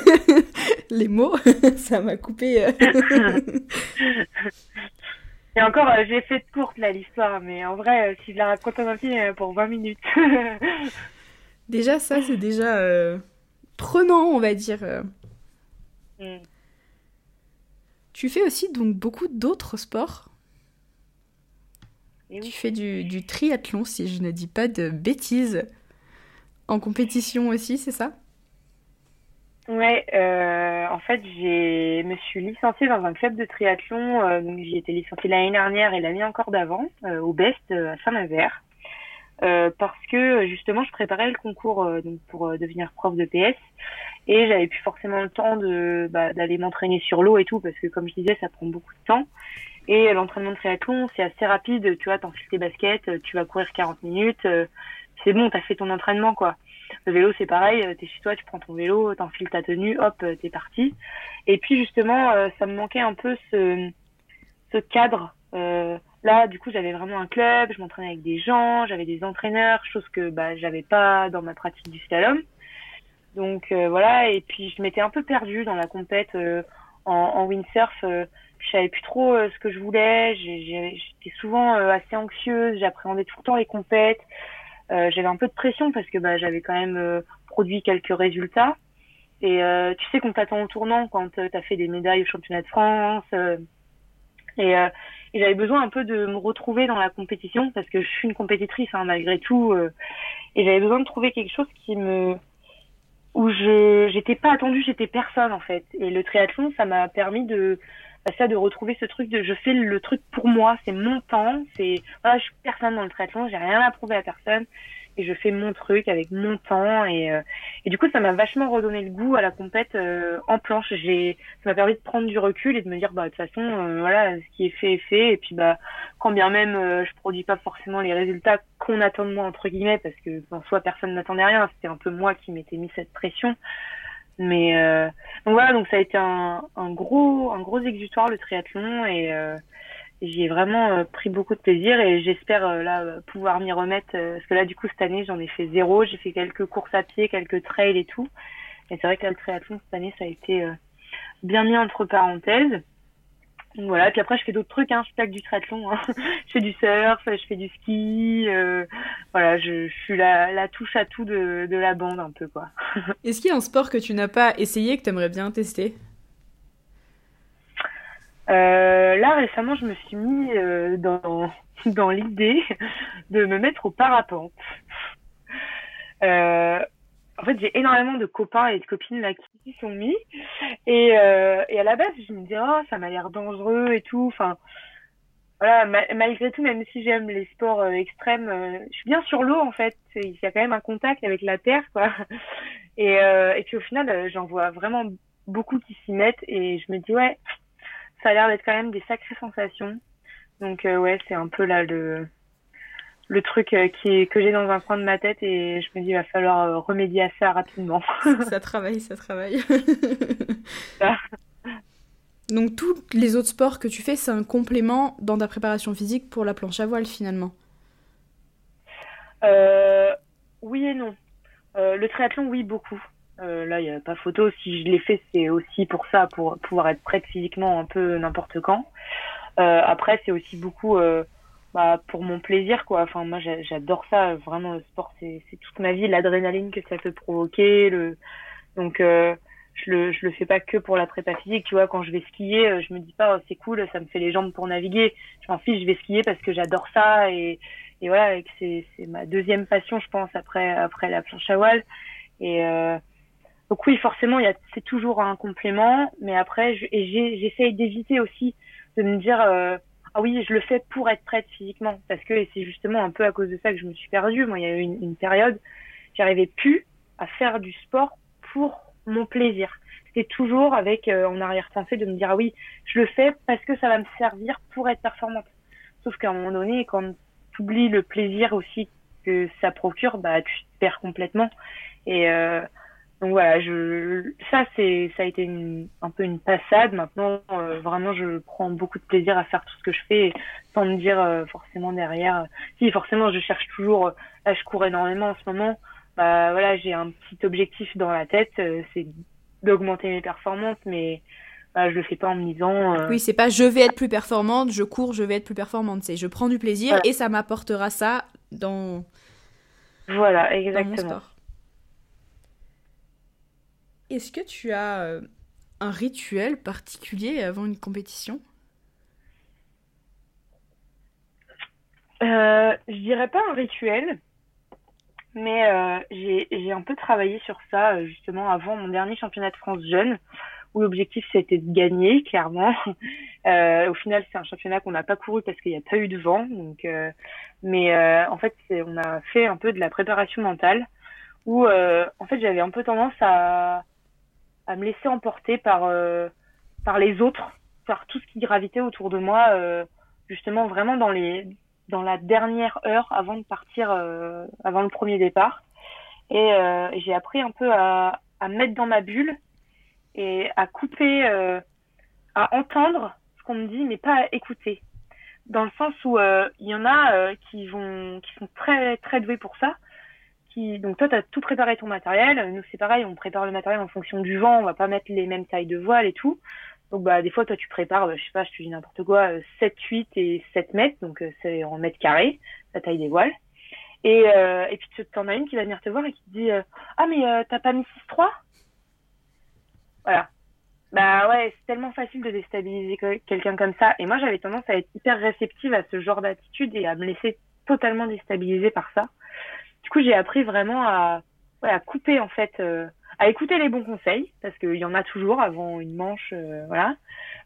(laughs) les mots. (laughs) Ça m'a coupé. Euh. (laughs) Et encore, euh, j'ai fait de courte là l'histoire, mais en vrai, si je la raconte en pour 20 minutes. déjà, ça, c'est déjà prenant, on va dire. Mm. Tu fais aussi donc beaucoup d'autres sports tu fais du, triathlon, si je ne dis pas de bêtises. En compétition aussi, c'est ça? Ouais, euh, en fait, je me suis licenciée dans un club de triathlon. Euh, j'ai été licenciée l'année dernière et l'année encore d'avant, euh, au Best à Saint-Nazaire. parce que justement, je préparais le concours donc pour devenir prof de PS et j'avais plus forcément le temps de bah, d'aller m'entraîner sur l'eau et tout parce que comme je disais, ça prend beaucoup de temps. Et l'entraînement de triathlon, c'est assez rapide. Tu vois, t'enfiles tes baskets, tu vas courir 40 minutes. Euh, c'est bon, t'as fait ton entraînement, quoi. Le vélo, c'est pareil. T'es chez toi, tu prends ton vélo, t'enfiles ta tenue, hop, euh, t'es parti. Et puis, justement, euh, ça me manquait un peu ce, ce cadre. là, du coup, j'avais vraiment un club, je m'entraînais avec des gens, j'avais des entraîneurs, chose que bah, j'avais pas dans ma pratique du slalom. Donc voilà, et puis je m'étais un peu perdue dans la compète en, en windsurf je savais plus trop euh, ce que je voulais. J'étais souvent euh, assez anxieuse. J'appréhendais tout le temps les compètes. Euh, j'avais un peu de pression parce que bah, j'avais quand même produit quelques résultats. Et tu sais qu'on t'attend au tournant quand tu as fait des médailles au championnat de France. et, et j'avais besoin un peu de me retrouver dans la compétition parce que je suis une compétitrice hein, malgré tout. et j'avais besoin de trouver quelque chose qui me où je j'étais pas attendue, j'étais personne en fait. Et le triathlon, ça m'a permis de ça de retrouver ce truc de je fais le truc pour moi, c'est mon temps, c'est voilà, je suis personne dans le triathlon, j'ai rien à prouver à personne et je fais mon truc avec mon temps et euh, et du coup ça m'a vachement redonné le goût à la compète euh, en planche. J'ai ça m'a permis de prendre du recul et de me dire bah de toute façon euh, voilà ce qui est fait est fait et puis bah quand bien même je produis pas forcément les résultats qu'on attend de moi entre guillemets parce que en soi personne n'attendait rien, c'était un peu moi qui m'étais mis cette pression. Mais euh, donc voilà, donc ça a été un, gros un gros exutoire le triathlon et euh, j'ai vraiment euh, pris beaucoup de plaisir et j'espère euh, là pouvoir m'y remettre parce que là du coup cette année j'en ai fait zéro, j'ai fait quelques courses à pied, quelques trails et tout. Et c'est vrai que là, le triathlon cette année ça a été bien mis entre parenthèses voilà, puis après je fais d'autres trucs, hein. je fais du triathlon, hein. (laughs) je fais du surf, je fais du ski, euh, voilà, je, je, suis la, la touche à tout de, de la bande un peu quoi. (laughs) Est-ce qu'il y a un sport que tu n'as pas essayé que tu aimerais bien tester? Euh, Là récemment je me suis mis euh, dans, (laughs) dans l'idée de me mettre au parapente. En fait, j'ai énormément de copains et de copines là qui s'y sont mis. Et, euh, et à la base, je me disais, oh, ça m'a l'air dangereux et tout. Enfin, voilà, malgré tout, même si j'aime les sports euh, extrêmes, euh, je suis bien sur l'eau en fait. Il y a quand même un contact avec la terre, quoi. (laughs) Et, euh, et puis au final, j'en vois vraiment beaucoup qui s'y mettent et je me dis, ouais, ça a l'air d'être quand même des sacrées sensations. Donc ouais, c'est un peu là le le truc euh, qui que j'ai dans un coin de ma tête et je me dis il va falloir euh, remédier à ça rapidement. ça (laughs) travaille, ça travaille. (laughs) Donc tous les autres sports que tu fais, c'est un complément dans ta préparation physique pour la planche à voile finalement? Euh, oui et non. le triathlon, oui, beaucoup. là, il n'y a pas photo. Si je l'ai fait, c'est aussi pour ça, pour pouvoir être prête physiquement un peu n'importe quand. après, c'est aussi beaucoup bah, pour mon plaisir quoi. Enfin moi j'adore ça. Vraiment le sport c'est toute ma vie. L'adrénaline que ça peut provoquer le donc euh, je le je le fais pas que pour la prépa physique. Tu vois quand je vais skier euh, je me dis pas oh, c'est cool ça me fait les jambes pour naviguer. Je m'en fiche je vais skier parce que j'adore ça et et voilà c'est c'est ma deuxième passion je pense après après la planche à voile. Et euh, donc oui forcément c'est toujours un complément. Mais après et j'essaye d'éviter aussi de me dire euh, ah oui, je le fais pour être prête physiquement, parce que c'est justement un peu à cause de ça que je me suis perdue. Moi, il y a eu une, une période, j'arrivais plus à faire du sport pour mon plaisir. C'était toujours avec euh, en arrière-pensée de me dire ah oui, je le fais parce que ça va me servir pour être performante. Sauf qu'à un moment donné, quand tu oublies le plaisir aussi que ça procure, bah tu te perds complètement. Et euh, donc voilà, je ça c'est ça a été une, un peu une passade. Maintenant, euh, vraiment, je prends beaucoup de plaisir à faire tout ce que je fais, sans me dire euh, forcément derrière. si forcément, je cherche toujours. là, je cours énormément en ce moment. Bah voilà, j'ai un petit objectif dans la tête, c'est d'augmenter mes performances, mais bah, je le fais pas en me disant. Oui, c'est pas je vais être plus performante, je cours, je vais être plus performante. C'est je prends du plaisir et ça m'apportera ça dans. Voilà, exactement. Est-ce que tu as euh, un rituel particulier avant une compétition? Euh, Je dirais pas un rituel, mais euh, j'ai un peu travaillé sur ça justement avant mon dernier championnat de France jeune, où l'objectif c'était de gagner clairement. (laughs) au final, c'est un championnat qu'on n'a pas couru parce qu'il n'y a pas eu de vent, donc. mais en fait, on a fait un peu de la préparation mentale où en fait j'avais un peu tendance à à me laisser emporter par euh, par les autres, par tout ce qui gravitait autour de moi, euh, justement vraiment dans les dans la dernière heure avant de partir, euh, avant le premier départ. Et j'ai appris un peu à, à mettre dans ma bulle et à couper, à entendre ce qu'on me dit, mais pas à écouter. Dans le sens où il y en a qui vont, qui sont très très doués pour ça, donc toi, tu as tout préparé ton matériel. Nous, c'est pareil, on prépare le matériel en fonction du vent. On va pas mettre les mêmes tailles de voile et tout. Donc, bah, des fois, toi, tu prépares, bah, je sais pas, je te dis n'importe quoi, 7, euh, 8 et 7 mètres. Donc, euh, c'est en mètres carrés, la taille des voiles. Et, euh, et puis, tu en as une qui va venir te voir et qui te dit, ah, mais t'as pas mis 6-3 Voilà. Bah ouais, c'est tellement facile de déstabiliser quelqu'un comme ça. Et moi, j'avais tendance à être hyper réceptive à ce genre d'attitude et à me laisser totalement déstabiliser par ça. Du coup, j'ai appris vraiment à, ouais, à couper en fait, euh, à écouter les bons conseils parce qu'il y en a toujours avant une manche, euh, voilà,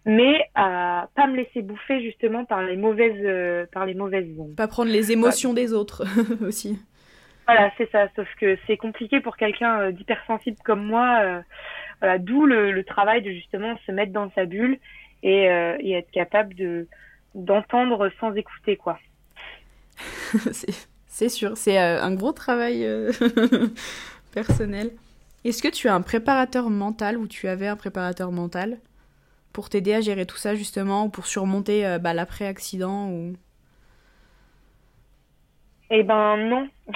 mais à pas me laisser bouffer justement par les mauvaises, euh, par les mauvaises ondes. Pas prendre les émotions des autres (laughs) aussi. Voilà, c'est ça. Sauf que c'est compliqué pour quelqu'un d'hypersensible comme moi. voilà, d'où le, le, travail de justement se mettre dans sa bulle et, et être capable de d'entendre sans écouter quoi. (laughs) C'est sûr, c'est euh, un gros travail euh, (laughs) personnel. Est-ce que tu as un préparateur mental ou tu avais un préparateur mental pour t'aider à gérer tout ça justement ou pour surmonter euh, bah, l'après-accident ou... Eh ben non. (laughs)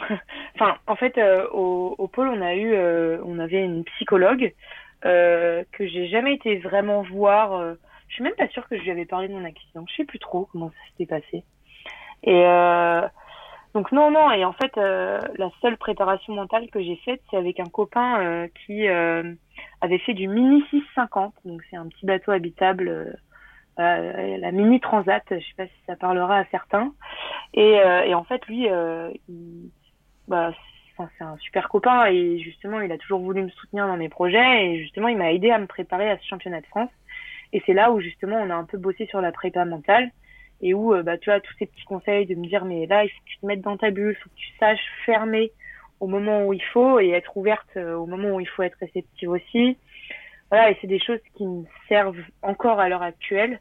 enfin, en fait, au, pôle, on a eu, on avait une psychologue que j'ai jamais été vraiment voir. je suis même pas sûre que je lui avais parlé de mon accident. Je sais plus trop comment ça s'était passé. Et donc non, non, et en fait, euh, la seule préparation mentale que j'ai faite, c'est avec un copain euh, qui euh, avait fait du Mini 650, donc c'est un petit bateau habitable, la Mini Transat, je sais pas si ça parlera à certains. Et, en fait, lui, bah, c'est un super copain. Et justement, il a toujours voulu me soutenir dans mes projets. Et justement, il m'a aidé à me préparer à ce championnat de France. Et c'est là où justement, on a un peu bossé sur la prépa mentale et où euh, bah tu as tous ces petits conseils de me dire mais là il faut que tu te mettes dans ta bulle, il faut que tu saches fermer au moment où il faut et être ouverte euh, au moment où il faut être réceptive aussi. Voilà, et c'est des choses qui me servent encore à l'heure actuelle.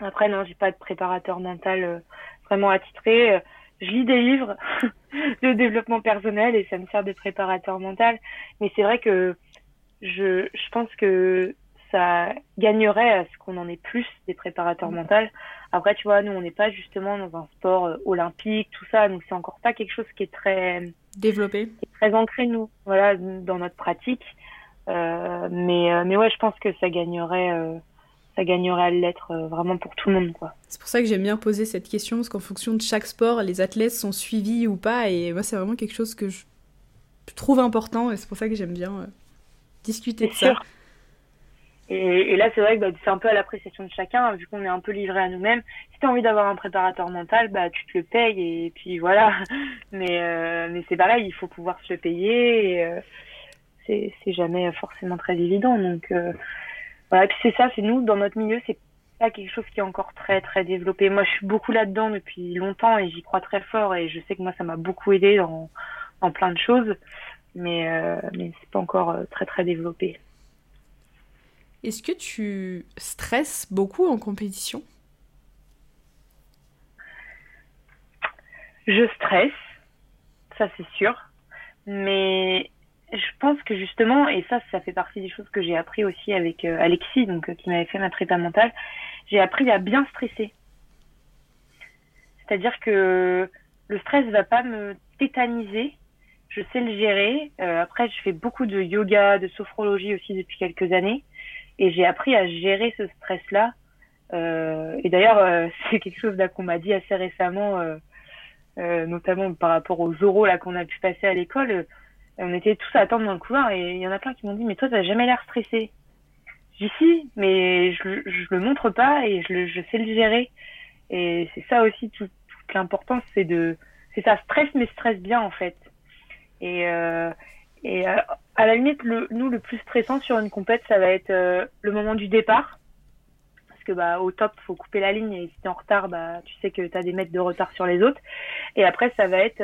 Après non, j'ai pas de préparateur mental euh, vraiment attitré. Je lis des livres (laughs) de développement personnel et ça me sert de préparateur mental, mais c'est vrai que je je pense que ça gagnerait à ce qu'on en ait plus des préparateurs mmh. mentaux. Après, tu vois, nous, on n'est pas justement dans un sport euh, olympique, tout ça, donc c'est encore pas quelque chose qui est très développé, très ancré nous, voilà, dans notre pratique. Euh, mais euh, mais ouais, je pense que ça gagnerait, ça gagnerait à l'être vraiment pour tout le monde, quoi. C'est pour ça que j'aime bien poser cette question parce qu'en fonction de chaque sport, les athlètes sont suivis ou pas, et moi, c'est vraiment quelque chose que je trouve important, et c'est pour ça que j'aime bien discuter de ça. Et, là, c'est vrai que bah, c'est un peu à l'appréciation de chacun, vu qu'on est un peu livré à nous-mêmes. Si tu as envie d'avoir un préparateur mental, bah, tu te le payes et puis voilà. (laughs) Mais, euh, mais c'est pareil, il faut pouvoir se le payer. Et, euh, c'est, c'est jamais forcément très évident. Donc euh, voilà, et puis c'est ça, c'est nous, dans notre milieu, c'est pas quelque chose qui est encore très très développé. Moi, je suis beaucoup là-dedans depuis longtemps et j'y crois très fort et je sais que moi, ça m'a beaucoup aidé dans, dans plein de choses. mais, euh, mais c'est pas encore euh, très très développé. Est-ce que tu stresses beaucoup en compétition? Je stresse, ça c'est sûr, mais je pense que justement, et ça, ça fait partie des choses que j'ai appris aussi avec euh, Alexis, donc qui m'avait fait ma prépa mentale, j'ai appris à bien stresser. C'est-à-dire que le stress va pas me tétaniser, je sais le gérer. Euh, après, je fais beaucoup de yoga, de sophrologie aussi depuis quelques années, et j'ai appris à gérer ce stress-là. Euh, et d'ailleurs, euh, (laughs) c'est quelque chose qu'on m'a dit assez récemment, euh, notamment par rapport aux oraux là qu'on a pu passer à l'école. on était tous à attendre dans le couloir et il y en a plein qui m'ont dit mais toi t'as jamais l'air stressé. J'y suis, mais je, je le montre pas et je, sais le gérer. Et c'est ça aussi tout, toute l'importance, c'est de, c'est ça stress mais stress bien en fait. Et, et euh, à la limite, le, nous, le plus stressant sur une compète, ça va être euh, le moment du départ. Parce que bah, au top, faut couper la ligne et si t'es en retard, bah, tu sais que tu as des mètres de retard sur les autres. Et après, ça va être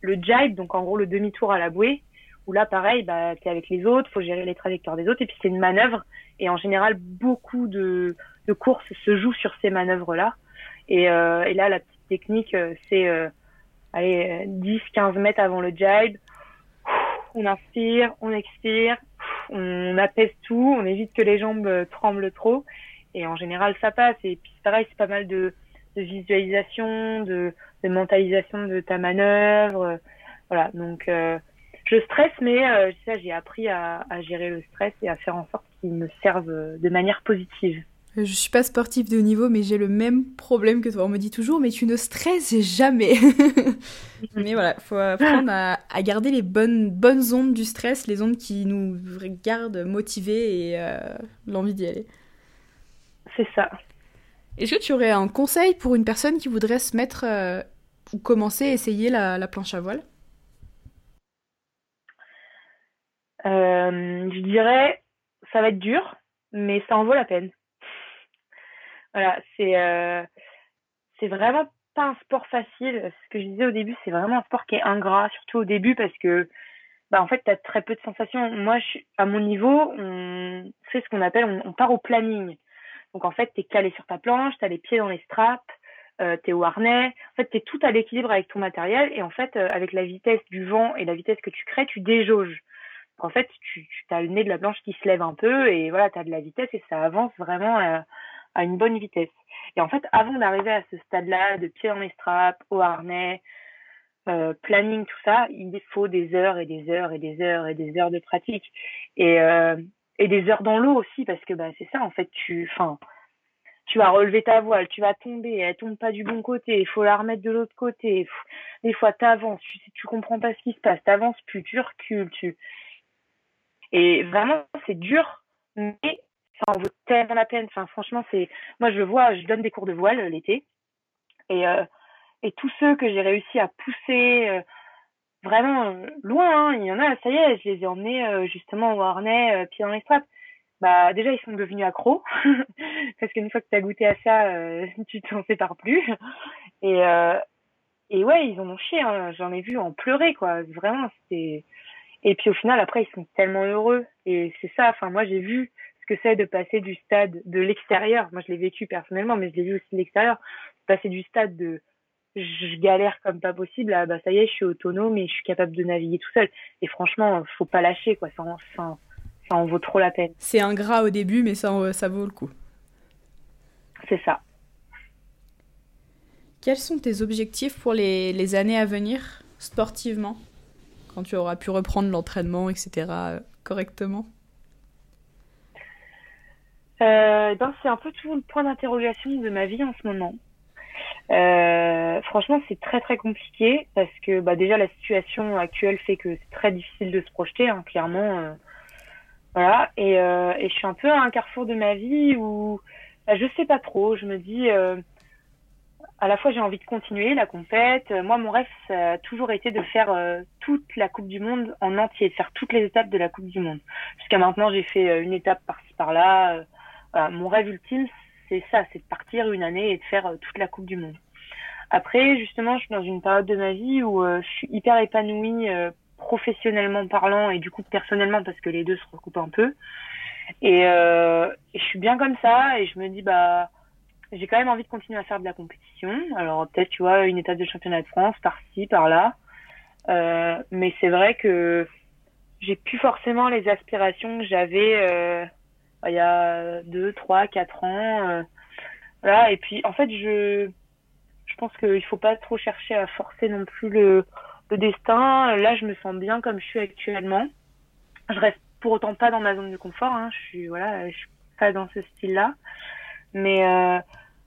le jibe, donc en gros le demi-tour à la bouée, où là, pareil, bah, tu es avec les autres, faut gérer les trajectoires des autres, et puis c'est une manœuvre. Et en général, beaucoup de, de courses se jouent sur ces manœuvres-là. Et, et là, la petite technique, c'est allez, 10, 15 mètres avant le jibe. On inspire, on expire, on apaise tout, on évite que les jambes euh, tremblent trop. Et en général, ça passe. Et puis, pareil, c'est pas mal de, visualisation, de, mentalisation de ta manœuvre. Voilà. Donc, euh, je stresse, mais euh, j'ai appris à, à, gérer le stress et à faire en sorte qu'il me serve de manière positive. Je suis pas sportive de haut niveau, mais j'ai le même problème que toi. On me dit toujours, mais tu ne stresses jamais. (laughs) mais voilà, faut apprendre à, garder les bonnes, bonnes ondes du stress, les ondes qui nous gardent motivés et euh, l'envie d'y aller. C'est ça. Est-ce que tu aurais un conseil pour une personne qui voudrait se mettre euh, ou commencer à essayer la, planche à voile? Euh, Je dirais, ça va être dur, mais ça en vaut la peine. Voilà, c'est euh, c'est vraiment pas un sport facile. Ce que je disais au début, c'est vraiment un sport qui est ingrat, surtout au début parce que bah en fait, tu as très peu de sensations. Moi, à mon niveau, on fait ce qu'on appelle on, part au planning. Donc en fait, tu es calé sur ta planche, tu as les pieds dans les straps, euh, tu es au harnais. En fait, tu es tout à l'équilibre avec ton matériel et en fait, euh, avec la vitesse du vent et la vitesse que tu crées, tu déjauges. En fait, tu, tu as le nez de la planche qui se lève un peu et voilà, tu as de la vitesse et ça avance vraiment à une bonne vitesse. Et en fait, avant d'arriver à ce stade-là, de pied dans les straps, au harnais, euh, planning, tout ça, il faut des heures et des heures et des heures et des heures de pratique. Et, euh, et des heures dans l'eau aussi, parce que bah, c'est ça, en fait, tu, enfin, tu vas relever ta voile, tu vas tomber, elle tombe pas du bon côté, il faut la remettre de l'autre côté. Des fois, t'avances, tu, tu comprends pas ce qui se passe, t'avances plus, tu recules, tu. Et vraiment, c'est dur, mais ça en vaut tellement la peine. Enfin, franchement, c'est, moi, je vois, je donne des cours de voile euh, l'été. Et, euh, et tous ceux que j'ai réussi à pousser euh, vraiment loin, hein, il y en a, ça y est, je les ai emmenés justement au harnais, pieds dans les straps. Bah, déjà, ils sont devenus accros. (laughs) parce qu'une fois que tu as goûté à ça, (laughs) tu t'en sépares plus. Et, et ouais, ils en ont chié. Hein. J'en ai vu en pleurer, quoi. Vraiment, c'était. Et puis au final, après, ils sont tellement heureux. Et c'est ça. Enfin, moi, j'ai vu que c'est de passer du stade de l'extérieur. Moi, je l'ai vécu personnellement, mais je l'ai vu aussi de l'extérieur. Passer du stade de je galère comme pas possible à bah ça y est, je suis autonome et je suis capable de naviguer tout seul. Et franchement, faut pas lâcher quoi. Ça, ça, ça en vaut trop la peine. C'est ingrat au début, mais ça, ça vaut le coup. C'est ça. Quels sont tes objectifs pour les, les années à venir, sportivement, quand tu auras pu reprendre l'entraînement, etc., euh, correctement? Euh, ben, c'est un peu tout le point d'interrogation de ma vie en ce moment. Euh, franchement, c'est très très compliqué parce que bah, déjà la situation actuelle fait que c'est très difficile de se projeter, hein, clairement. Euh, voilà, et, euh, et je suis un peu à un carrefour de ma vie où bah, je sais pas trop. Je me dis, euh, à la fois j'ai envie de continuer la compète. Moi, mon rêve ça a toujours été de faire toute la Coupe du Monde en entier, de faire toutes les étapes de la Coupe du Monde. Jusqu'à maintenant, j'ai fait une étape par-ci par-là mon rêve ultime, c'est ça, c'est de partir une année et de faire euh, toute la Coupe du Monde. Après, justement, je suis dans une période de ma vie où euh, je suis hyper épanouie euh, professionnellement parlant et du coup personnellement parce que les deux se recoupent un peu. Et, euh, et je suis bien comme ça et je me dis bah j'ai quand même envie de continuer à faire de la compétition. Alors peut-être tu vois une étape de championnat de France par-ci par-là, mais c'est vrai que j'ai plus forcément les aspirations que j'avais il y a deux, trois, quatre ans. Euh, voilà et puis en fait je je pense qu'il faut pas trop chercher à forcer non plus le le destin. Là, je me sens bien comme je suis actuellement. Je reste pour autant pas dans ma zone de confort. Hein. Je suis voilà, je suis pas dans ce style-là. Mais euh,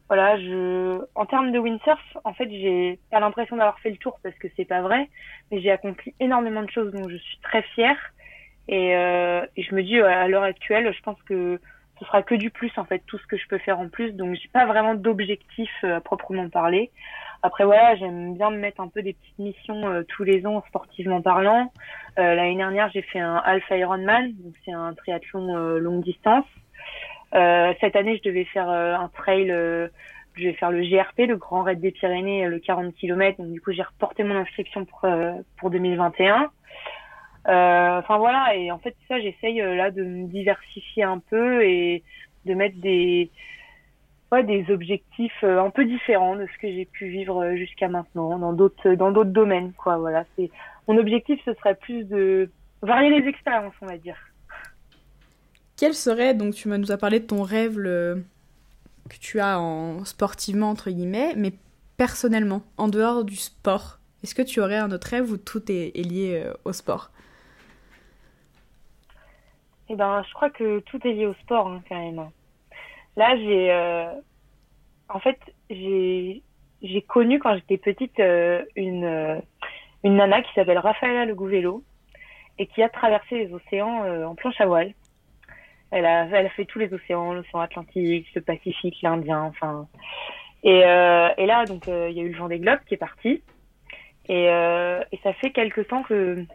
voilà, je, en termes de windsurf, en fait, j'ai pas l'impression d'avoir fait le tour parce que c'est pas vrai. Mais j'ai accompli énormément de choses dont je suis très fière. Et, euh, je me dis à l'heure actuelle, je pense que ce sera que du plus en fait, tout ce que je peux faire en plus. Donc j'ai pas vraiment d'objectif euh, à proprement parler. Après voilà, j'aime bien me mettre un peu des petites missions euh, tous les ans sportivement parlant. Euh, L'année dernière, j'ai fait un Alpha Ironman, donc c'est un triathlon euh, longue distance. Euh, cette année, je devais faire un trail, je vais faire le GRP, le Grand Raid des Pyrénées, le 40 km. Donc du coup, j'ai reporté mon inscription pour pour 2021. Enfin voilà, et en fait ça, j'essaye là de me diversifier un peu et de mettre des des objectifs euh, un peu différents de ce que j'ai pu vivre euh, jusqu'à maintenant dans d'autres dans d'autres domaines quoi voilà. C'est mon objectif ce serait plus de varier les expériences on va dire. Quel serait donc tu nous as parlé de ton rêve que tu as en sportivement entre guillemets mais personnellement en dehors du sport est-ce que tu aurais un autre rêve où tout est, lié euh, au sport? Eh ben je crois que tout est lié au sport hein, quand même Là, j'ai, euh, en fait, j'ai, connu quand j'étais petite euh, une, euh, une nana qui s'appelle Rafaela Le Gouvello et qui a traversé les océans en planche à voile. Elle a, elle a fait tous les océans, l'océan Atlantique, le Pacifique, l'Indien, enfin. Et, et là, donc, il y a eu le vent des globes qui est parti. Et, et ça fait quelque temps que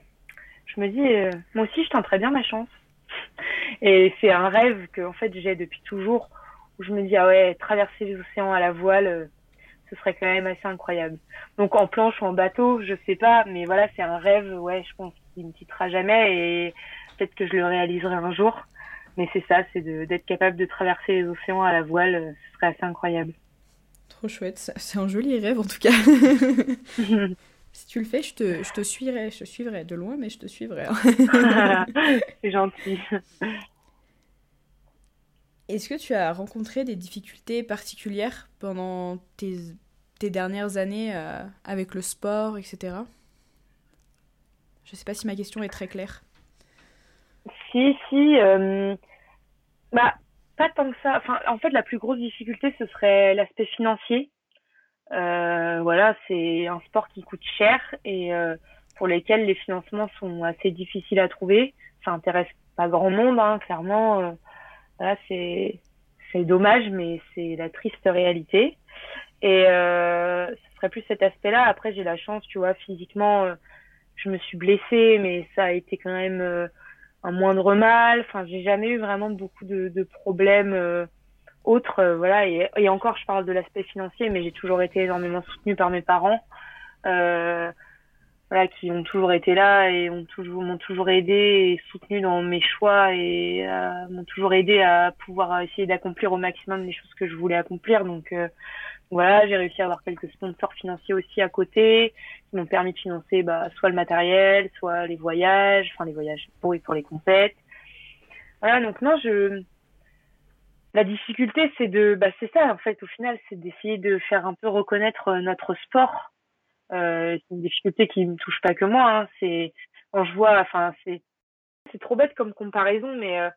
je me dis, moi aussi, je tenterais bien ma chance. (laughs) Et c'est un rêve que, en fait, j'ai depuis toujours où je me dis ah ouais traverser les océans à la voile euh, ce serait quand même assez incroyable. Donc en planche ou en bateau je sais pas mais voilà c'est un rêve ouais je pense qu'il me quittera jamais et peut-être que je le réaliserai un jour. Mais c'est ça c'est d'être capable de traverser les océans à la voile euh, ce serait assez incroyable. Trop chouette c'est un joli rêve en tout cas (laughs) Si tu le fais, je te, je te suivrai, je te suivrai de loin, mais je te suivrai. Hein. (laughs) c'est gentil. Est-ce que tu as rencontré des difficultés particulières pendant tes, tes dernières années euh, avec le sport, etc. Je ne sais pas si ma question est très claire. Si, si. Euh, bah, pas tant que ça. Enfin, en fait, la plus grosse difficulté, ce serait l'aspect financier. Euh, voilà, c'est un sport qui coûte cher et pour lesquels les financements sont assez difficiles à trouver. Ça intéresse pas grand monde, hein, clairement voilà, c'est c'est dommage, mais c'est la triste réalité. Et euh, ce serait plus cet aspect-là. Après, j'ai la chance, tu vois, physiquement, euh, je me suis blessée, mais ça a été quand même euh, un moindre mal. Enfin, j'ai jamais eu vraiment beaucoup de, de problèmes euh, autres. voilà. Et, et, encore, je parle de l'aspect financier, mais j'ai toujours été énormément soutenue par mes parents. Euh, voilà, qui ont toujours été là et ont toujours m'ont toujours aidé et soutenu dans mes choix et euh, m'ont toujours aidé à pouvoir essayer d'accomplir au maximum les choses que je voulais accomplir. Donc euh, voilà, j'ai réussi à avoir quelques sponsors financiers aussi à côté qui m'ont permis de financer bah, soit le matériel, soit les voyages, enfin les voyages pour pour les compètes. Voilà, donc non, je la difficulté c'est de bah c'est ça en fait au final, c'est d'essayer de faire un peu reconnaître notre sport euh, c'est une difficulté qui me touche pas que moi. Hein. C'est quand je vois, enfin c'est c'est trop bête comme comparaison, mais euh,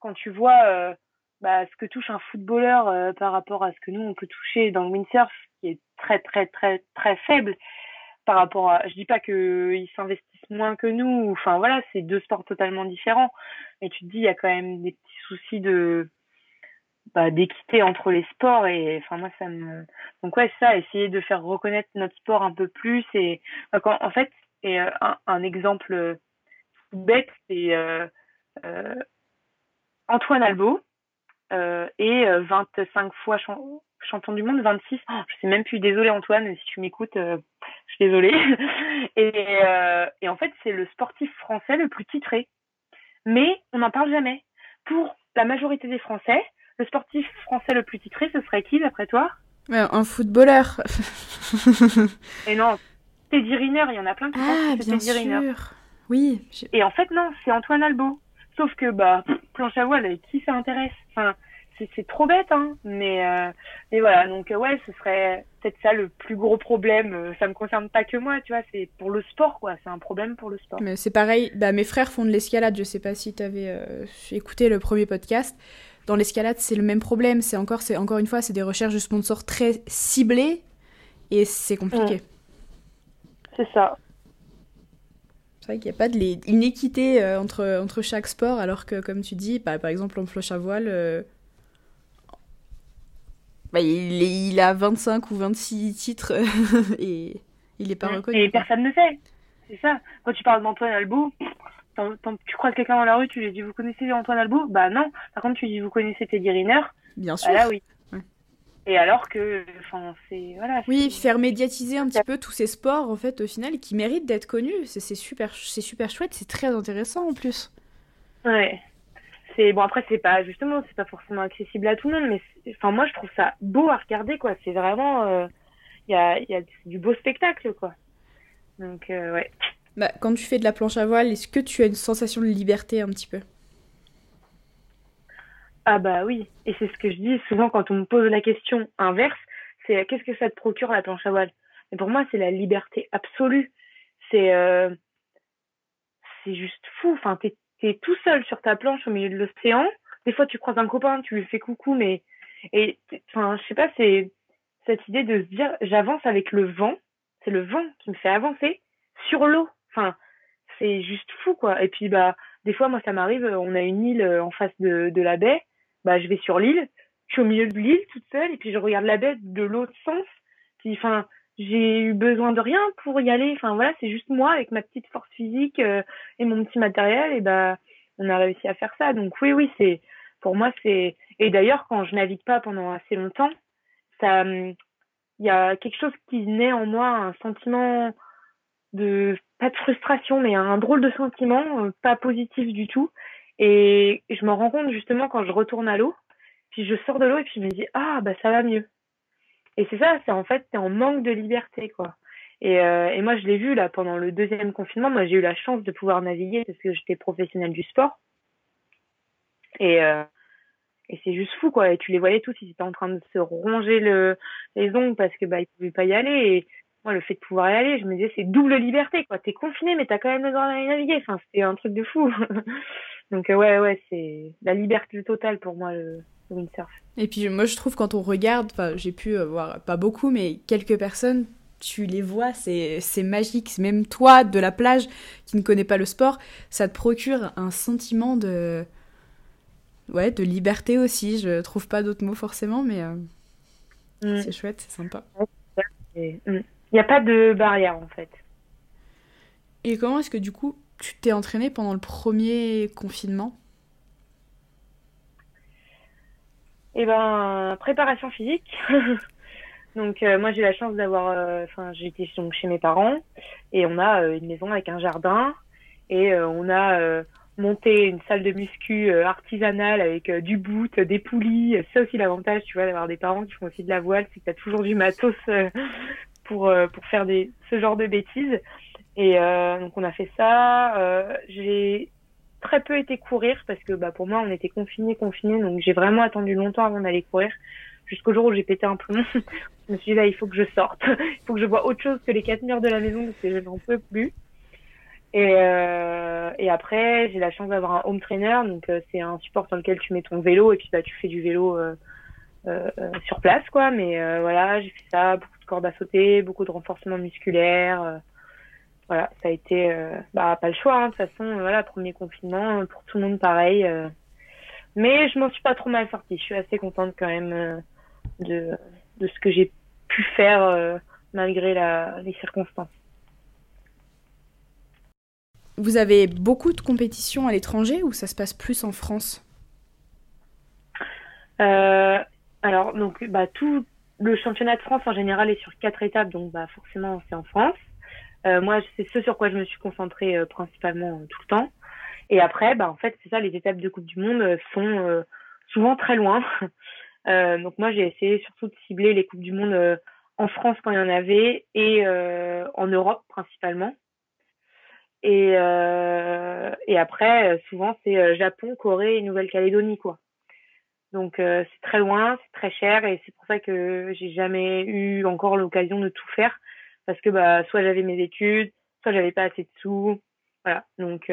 quand tu vois euh, bah, ce que touche un footballeur euh, par rapport à ce que nous on peut toucher dans le windsurf, qui est très très très très faible par rapport à, je dis pas que ils s'investissent moins que nous, enfin voilà, c'est deux sports totalement différents, mais tu te dis il y a quand même des petits soucis de bah, d'équité entre les sports et enfin moi ça me donc ouais ça essayer de faire reconnaître notre sport un peu plus et quand, en fait et euh, un, exemple bête c'est euh, euh, Antoine Albo et 25 fois champion du monde, 26. Oh, je sais même plus, désolé Antoine, si tu m'écoutes, je suis désolée. (laughs) et, et en fait, c'est le sportif français le plus titré. Mais on n'en parle jamais. Pour la majorité des Français, le sportif français le plus titré, ce serait qui d'après toi? Un footballeur. (laughs) et non, Teddy Riner, il y en a plein qui ah, bien sûr. Oui. Et en fait, non, c'est Antoine Albo. Sauf que, bah, planche à voile, qui ça intéresse? Enfin, c'est trop bête, hein. Mais, euh, mais voilà, donc, euh, ouais, ce serait peut-être ça le plus gros problème. Euh, ça me concerne pas que moi, tu vois, c'est pour le sport, quoi. C'est un problème pour le sport. Mais c'est pareil, bah, mes frères font de l'escalade. Je sais pas si tu avais écouté le premier podcast. Dans l'escalade, c'est le même problème. C'est encore, c'est encore une fois, c'est des recherches de sponsors très ciblées et c'est compliqué. Mm. C'est ça. C'est vrai qu'il n'y a pas de une équité entre, entre chaque sport, alors que, comme tu dis, bah, par exemple, en floche à voile, bah, il, il, a 25 ou 26 titres (laughs) et il n'est pas reconnu. Et personne ne sait. C'est ça. Quand tu parles d'Antoine Albo, tu croises quelqu'un dans la rue, tu lui dis vous connaissez Antoine Albo Bah non. Par contre, tu dis vous connaissez Teddy Riner? Bien bah sûr. là oui. Et alors que, enfin, c'est voilà. Oui, faire médiatiser un petit peu tous ces sports en fait au final qui méritent d'être connus, c'est super, c'est super chouette, c'est très intéressant en plus. Ouais c'est bon après c'est pas justement c'est pas forcément accessible à tout le monde mais enfin moi je trouve ça beau à regarder quoi c'est vraiment il euh, y a il y a du beau spectacle quoi donc euh, ouais bah, quand tu fais de la planche à voile est-ce que tu as une sensation de liberté un petit peu? Ah bah oui et c'est ce que je dis souvent quand on me pose la question inverse c'est qu'est-ce que ça te procure la planche à voile? Pour moi c'est la liberté absolue c'est euh, juste fou enfin t'es t'es tout seul sur ta planche au milieu de l'océan. Des fois, tu croises un copain, tu lui fais coucou, mais et enfin, je sais pas, c'est cette idée de se dire, j'avance avec le vent. C'est le vent qui me fait avancer sur l'eau. Enfin, c'est juste fou, quoi. Et puis, bah, des fois, moi, ça m'arrive, on a une île euh, en face de, de la baie. Bah, je vais sur l'île, je suis au milieu de l'île toute seule, et puis je regarde la baie de l'autre sens. Puis, enfin, j'ai eu besoin de rien pour y aller. Enfin voilà, c'est juste moi avec ma petite force physique euh, et mon petit matériel et bah on a réussi à faire ça. Donc oui oui, c'est pour moi c'est et d'ailleurs quand je navigue pas pendant assez longtemps, ça il y a quelque chose qui naît en moi, un sentiment de pas de frustration mais un drôle de sentiment euh, pas positif du tout et je me rends compte justement quand je retourne à l'eau, puis je sors de l'eau et puis je me dis ah bah ça va mieux. Et c'est ça, c'est en fait, t'es en manque de liberté, quoi. Et, euh, et moi, je l'ai vu là pendant le deuxième confinement. Moi, j'ai eu la chance de pouvoir naviguer parce que j'étais professionnelle du sport. Et, euh, et c'est juste fou, quoi. Et tu les voyais tous, ils étaient en train de se ronger le, les ongles parce que bah ils pouvaient pas y aller. Moi, le fait de pouvoir y aller, je me disais, c'est double liberté, quoi. T'es confiné, mais t'as quand même le droit d'aller naviguer. Enfin, c'était un truc de fou. (laughs) Donc euh, ouais, ouais, c'est la liberté totale pour moi le, windsurf. Et puis moi je trouve quand on regarde, j'ai pu euh, voir pas beaucoup, mais quelques personnes, tu les vois, c'est magique. Même toi de la plage qui ne connais pas le sport, ça te procure un sentiment de ouais de liberté aussi. Je trouve pas d'autres mots forcément, mais euh, mm. c'est chouette, c'est sympa. Mm. Il n'y a pas de barrière en fait. Et comment est-ce que du coup tu t'es entraîné pendant le premier confinement? Eh ben, préparation physique. (laughs) donc euh, moi j'ai la chance d'avoir, euh, enfin j'étais donc chez mes parents et on a euh, une maison avec un jardin et on a monté une salle de muscu artisanale avec du boot, des poulies. C'est aussi l'avantage, tu vois, d'avoir des parents qui font aussi de la voile, c'est que t'as toujours du matos pour pour faire ce genre de bêtises. Et donc on a fait ça. j'ai très peu été courir parce que bah pour moi on était confinés confinés. Donc j'ai vraiment attendu longtemps avant d'aller courir. Jusqu'au jour où j'ai pété un plomb. (laughs) Je me suis dit là il faut que je sorte. (laughs) Il faut que je vois autre chose que les quatre murs de la maison parce que je n'en peux plus. Et euh, après j'ai la chance d'avoir un home trainer. Donc euh, c'est un support sur lequel tu mets ton vélo et puis bah tu fais du vélo euh, euh, euh sur place quoi. Mais voilà j'ai fait ça de cordes à sauter beaucoup de renforcement musculaire voilà, ça a été euh, bah, pas le choix. Hein, de toute façon, voilà, premier confinement, pour tout le monde pareil. Euh. mais je m'en suis pas trop mal sortie. Je suis assez contente quand même euh, de, de ce que j'ai pu faire malgré la, les circonstances. Vous avez beaucoup de compétitions à l'étranger ou ça se passe plus en France? Alors, donc, bah, tout le championnat de France en général est sur quatre étapes, donc bah, forcément, c'est en France. Euh, moi, c'est ce sur quoi je me suis concentrée euh, principalement tout le temps. Et après, bah, en fait, c'est ça, les étapes de Coupe du Monde sont souvent très loin. (laughs) donc, moi, j'ai essayé surtout de cibler les Coupes du Monde en France quand il y en avait et en Europe principalement. Et, euh, et après, euh, souvent, c'est euh, Japon, Corée et Nouvelle-Calédonie, quoi. Donc, c'est très loin, c'est très cher et c'est pour ça que j'ai jamais eu encore l'occasion de tout faire parce que bah soit j'avais mes études, soit j'avais pas assez de sous, voilà. Donc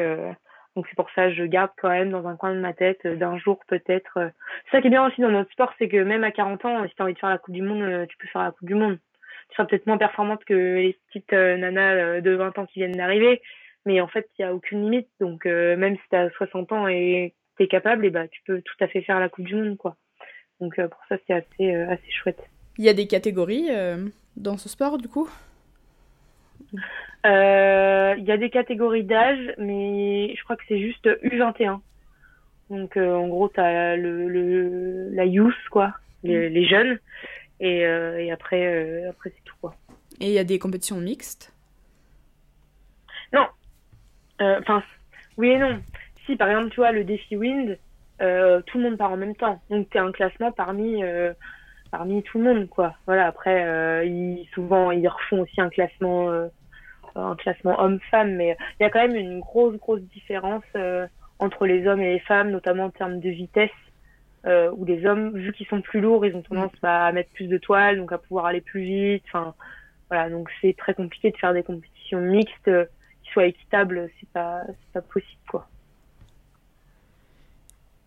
donc c'est pour ça que je garde quand même dans un coin de ma tête d'un jour peut-être. C'est ça qui est bien aussi dans notre sport, c'est que même à 40 ans, si tu as envie de faire la Coupe du Monde, tu peux faire la Coupe du Monde. Tu seras peut-être moins performante que les petites nanas de 20 ans qui viennent d'arriver, mais en fait, il n'y a aucune limite. Donc, euh, même si tu as 60 ans et tu es capable, et bah, tu peux tout à fait faire la Coupe du Monde. quoi. Donc, euh, pour ça, c'est assez, euh, assez chouette. Il y a des catégories dans ce sport, du coup? Il y a des catégories d'âge, mais je crois que c'est juste U21. Donc, en gros, tu as le, le, la youth, quoi, les, mm. les jeunes. Et, et après, après c'est tout, quoi. Et il y a des compétitions mixtes? Non, euh, enfin, oui et non. Si par exemple, tu vois, le défi Wind, euh, tout le monde part en même temps. Donc, tu un classement parmi, euh, parmi tout le monde, quoi. Voilà, après, ils, souvent, ils refont aussi un classement, un classement homme-femme, mais il y a quand même une grosse, grosse différence entre les hommes et les femmes, notamment en termes de vitesse. Euh, où les hommes, vu qu'ils sont plus lourds, ils ont tendance bah, à mettre plus de toiles, donc à pouvoir aller plus vite. Enfin, voilà, donc c'est très compliqué de faire des compétitions mixtes soit équitable, c'est pas, pas possible, quoi.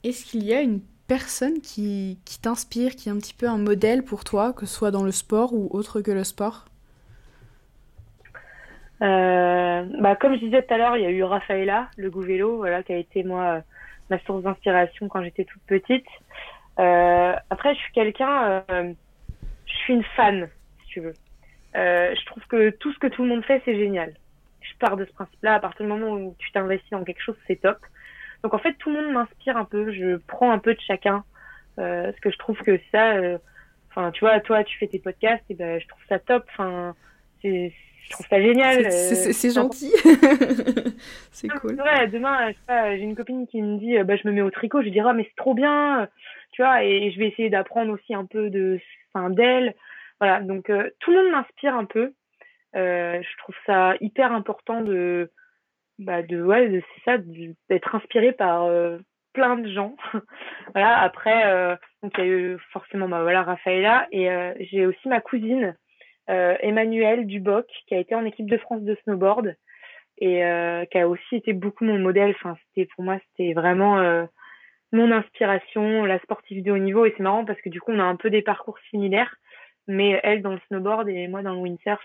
Est-ce qu'il y a une personne qui, t'inspire, qui est un petit peu un modèle pour toi, que ce soit dans le sport ou autre que le sport? Euh, bah, comme je disais tout à l'heure, il y a eu Rafaela, le Gouvélo, voilà, qui a été moi ma source d'inspiration quand j'étais toute petite. Euh, après, je suis quelqu'un, euh, je suis une fan, si tu veux. je trouve que tout ce que tout le monde fait, c'est génial je pars de ce principe-là. À partir du moment où tu t'investis dans quelque chose, c'est top. Donc en fait, tout le monde m'inspire un peu. Je prends un peu de chacun. Euh, parce que je trouve que ça, euh, enfin, tu vois, toi, tu fais tes podcasts, et ben, je trouve ça top. Enfin, je trouve ça génial. C'est euh, gentil. (laughs) c'est cool. Ouais, demain, j'ai une copine qui me dit, bah, je me mets au tricot. Je lui dis, ah, mais c'est trop bien, tu vois, et, je vais essayer d'apprendre aussi un peu de, enfin, d'elle. Voilà. Donc, tout le monde m'inspire un peu. Euh, je trouve ça hyper important de, bah de ouais, c'est ça, d'être inspiré par euh, plein de gens. (laughs) voilà. Après, euh, donc il y a eu forcément bah voilà Rafaela et j'ai aussi ma cousine Emmanuelle Duboc qui a été en équipe de France de snowboard et qui a aussi été beaucoup mon modèle. Enfin, c'était pour moi c'était vraiment mon inspiration, la sportive de haut niveau. Et c'est marrant parce que du coup, on a un peu des parcours similaires, mais elle dans le snowboard et moi dans le windsurf.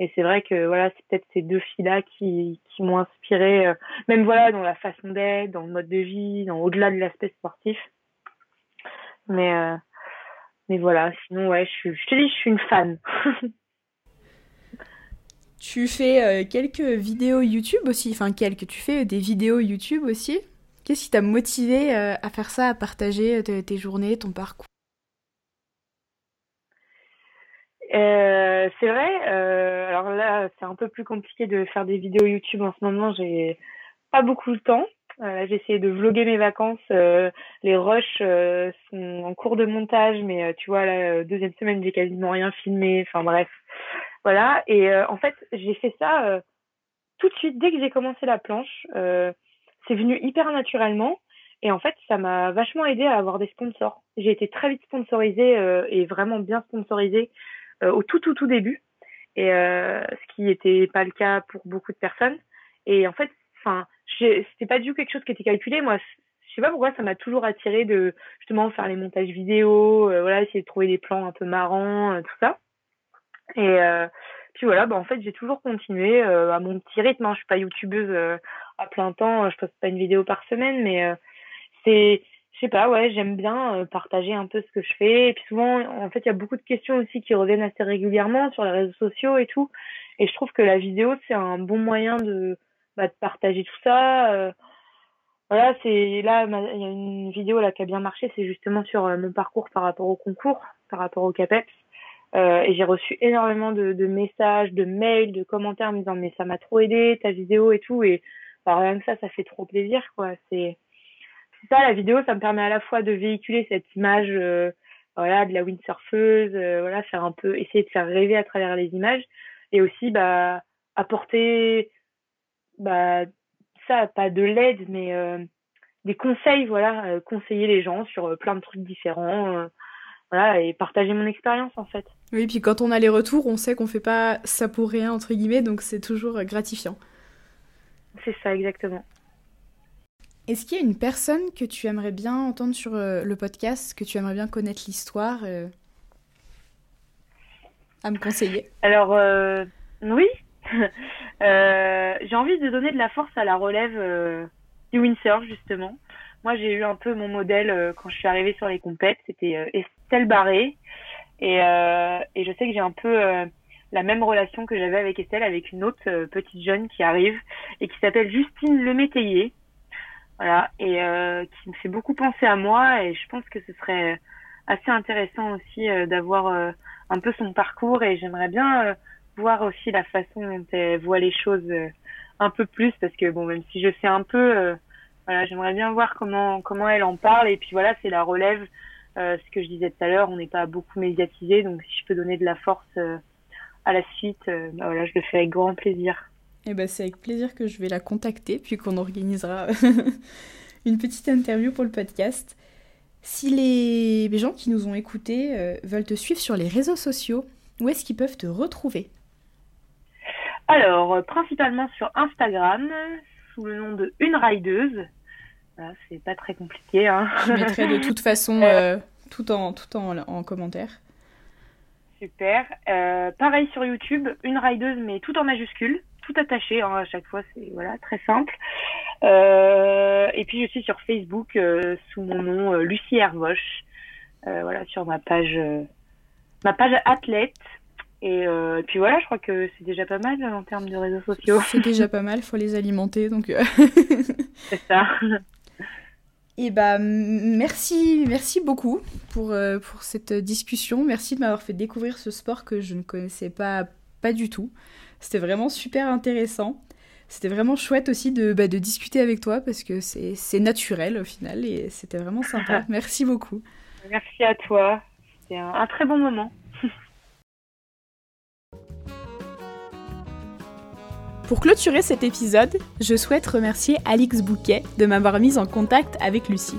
Et c'est vrai que voilà, c'est peut-être ces deux filles-là qui, qui m'ont inspiré, euh, même voilà, dans la façon d'être, dans le mode de vie, dans au-delà de l'aspect sportif. Mais euh, mais voilà, sinon ouais, je, je te dis, je suis une fan. (laughs) tu fais euh, quelques vidéos YouTube aussi, enfin quelques, tu fais des vidéos YouTube aussi. Qu'est-ce qui t'a motivé à faire ça, à partager tes journées, ton parcours? Euh, c'est vrai. Euh, alors là, c'est un peu plus compliqué de faire des vidéos YouTube en ce moment. J'ai pas beaucoup de temps. Euh, j'ai essayé de vlogger mes vacances. Euh, les rushs euh, sont en cours de montage, mais tu vois, la deuxième semaine, j'ai quasiment rien filmé. Enfin bref, voilà. Et en fait, j'ai fait ça tout de suite dès que j'ai commencé la planche. c'est venu hyper naturellement. Et en fait, ça m'a vachement aidé à avoir des sponsors. J'ai été très vite sponsorisée et vraiment bien sponsorisée euh, au tout tout tout début. Et euh, ce qui n'était pas le cas pour beaucoup de personnes. Et en fait enfin c'était pas du tout quelque chose qui était calculé. Moi je sais pas pourquoi ça m'a toujours attiré de justement faire les montages vidéo euh, voilà essayer de trouver des plans un peu marrants tout ça. Et puis voilà bah en fait j'ai toujours continué à mon petit rythme hein. je suis pas youtubeuse à plein temps. Je poste pas une vidéo par semaine mais c'est sais pas, ouais, j'aime bien euh, partager un peu ce que je fais. Et puis souvent, en fait, il y a beaucoup de questions aussi qui reviennent assez régulièrement sur les réseaux sociaux et tout. Et je trouve que la vidéo, c'est un bon moyen de, bah, partager tout ça. Euh, voilà, c'est là, il y a une vidéo là qui a bien marché, c'est justement sur mon parcours par rapport au concours, par rapport au CAPEPS. Euh, et j'ai reçu énormément de, de, messages, de mails, de commentaires me disant mais ça m'a trop aidé ta vidéo et tout et bah, rien que ça ça fait trop plaisir quoi. C'est ça la vidéo ça me permet à la fois de véhiculer cette image euh, voilà de la windsurfeuse, euh, voilà faire un peu essayer de faire rêver à travers les images et aussi bah apporter bah ça pas de l'aide mais euh, des conseils voilà conseiller les gens sur plein de trucs différents voilà, et partager mon expérience en fait. Oui, puis quand on a les retours, on sait qu'on fait pas ça pour rien entre guillemets, donc c'est toujours gratifiant. C'est ça exactement. Est-ce qu'il y a une personne que tu aimerais bien entendre sur euh, le podcast, que tu aimerais bien connaître l'histoire euh, à me conseiller? Alors euh, oui, (laughs) j'ai envie de donner de la force à la relève du windsurf justement. Moi, j'ai eu un peu mon modèle quand je suis arrivée sur les compètes, c'était Estelle Barré. Et, et je sais que j'ai un peu la même relation que j'avais avec Estelle, avec une autre petite jeune qui arrive et qui s'appelle Justine Lemétayer. Voilà, et euh, qui me fait beaucoup penser à moi. Et je pense que ce serait assez intéressant aussi d'avoir un peu son parcours. Et j'aimerais bien voir aussi la façon dont elle voit les choses un peu plus, parce que bon, même si je sais un peu, voilà, j'aimerais bien voir comment comment elle en parle. Et puis voilà, c'est la relève euh, ce que je disais tout à l'heure, on n'est pas beaucoup médiatisé, donc si je peux donner de la force euh, à la suite, euh, bah voilà, je le fais avec grand plaisir. Eh ben, c'est avec plaisir que je vais la contacter, puis qu'on organisera (laughs) une petite interview pour le podcast. Si les, gens qui nous ont écoutés veulent te suivre sur les réseaux sociaux, où est-ce qu'ils peuvent te retrouver? Alors, principalement sur Instagram, sous le nom de Une Rideuse c'est pas très compliqué. Hein. Je mettrai de toute (laughs) façon euh, tout, en, tout en, en commentaire. Super. Euh, pareil sur YouTube, une rideuse mais tout en majuscule, tout attaché hein, à chaque fois, c'est voilà très simple. Euh, et puis je suis sur Facebook sous mon nom Lucie Hervoche. voilà sur ma page ma page athlète. Et puis voilà, je crois que c'est déjà pas mal en termes de réseaux sociaux. C'est déjà pas mal, faut les alimenter donc. (laughs) c'est ça. (laughs) Et bah merci, merci beaucoup pour, euh, pour cette discussion. Merci de m'avoir fait découvrir ce sport que je ne connaissais pas, pas du tout. C'était vraiment super intéressant. C'était vraiment chouette aussi de, bah, de discuter avec toi parce que c'est naturel au final et c'était vraiment sympa. (laughs) merci beaucoup. Merci à toi. C'était un très bon moment. (laughs) Pour clôturer cet épisode, je souhaite remercier Alix Bouquet de m'avoir mise en contact avec Lucie.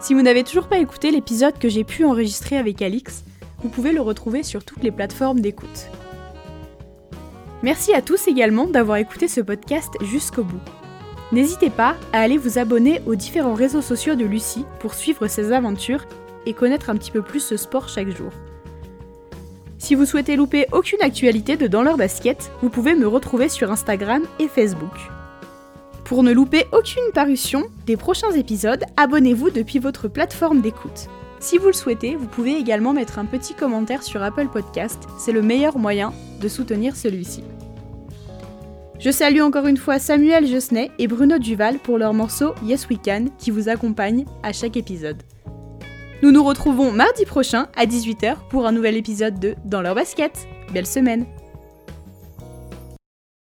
Si vous n'avez toujours pas écouté l'épisode que j'ai pu enregistrer avec Alix, vous pouvez le retrouver sur toutes les plateformes d'écoute. Merci à tous également d'avoir écouté ce podcast jusqu'au bout. N'hésitez pas à aller vous abonner aux différents réseaux sociaux de Lucie pour suivre ses aventures et connaître un petit peu plus ce sport chaque jour. Si vous souhaitez louper aucune actualité de Dans leur basket, vous pouvez me retrouver sur Instagram et Facebook. Pour ne louper aucune parution des prochains épisodes, abonnez-vous depuis votre plateforme d'écoute. Si vous le souhaitez, vous pouvez également mettre un petit commentaire sur Apple Podcast, c'est le meilleur moyen de soutenir celui-ci. Je salue encore une fois Samuel Josnay et Bruno Duval pour leur morceau Yes We Can qui vous accompagne à chaque épisode. Nous nous retrouvons mardi prochain à 18h pour un nouvel épisode de Dans leur basket. Belle semaine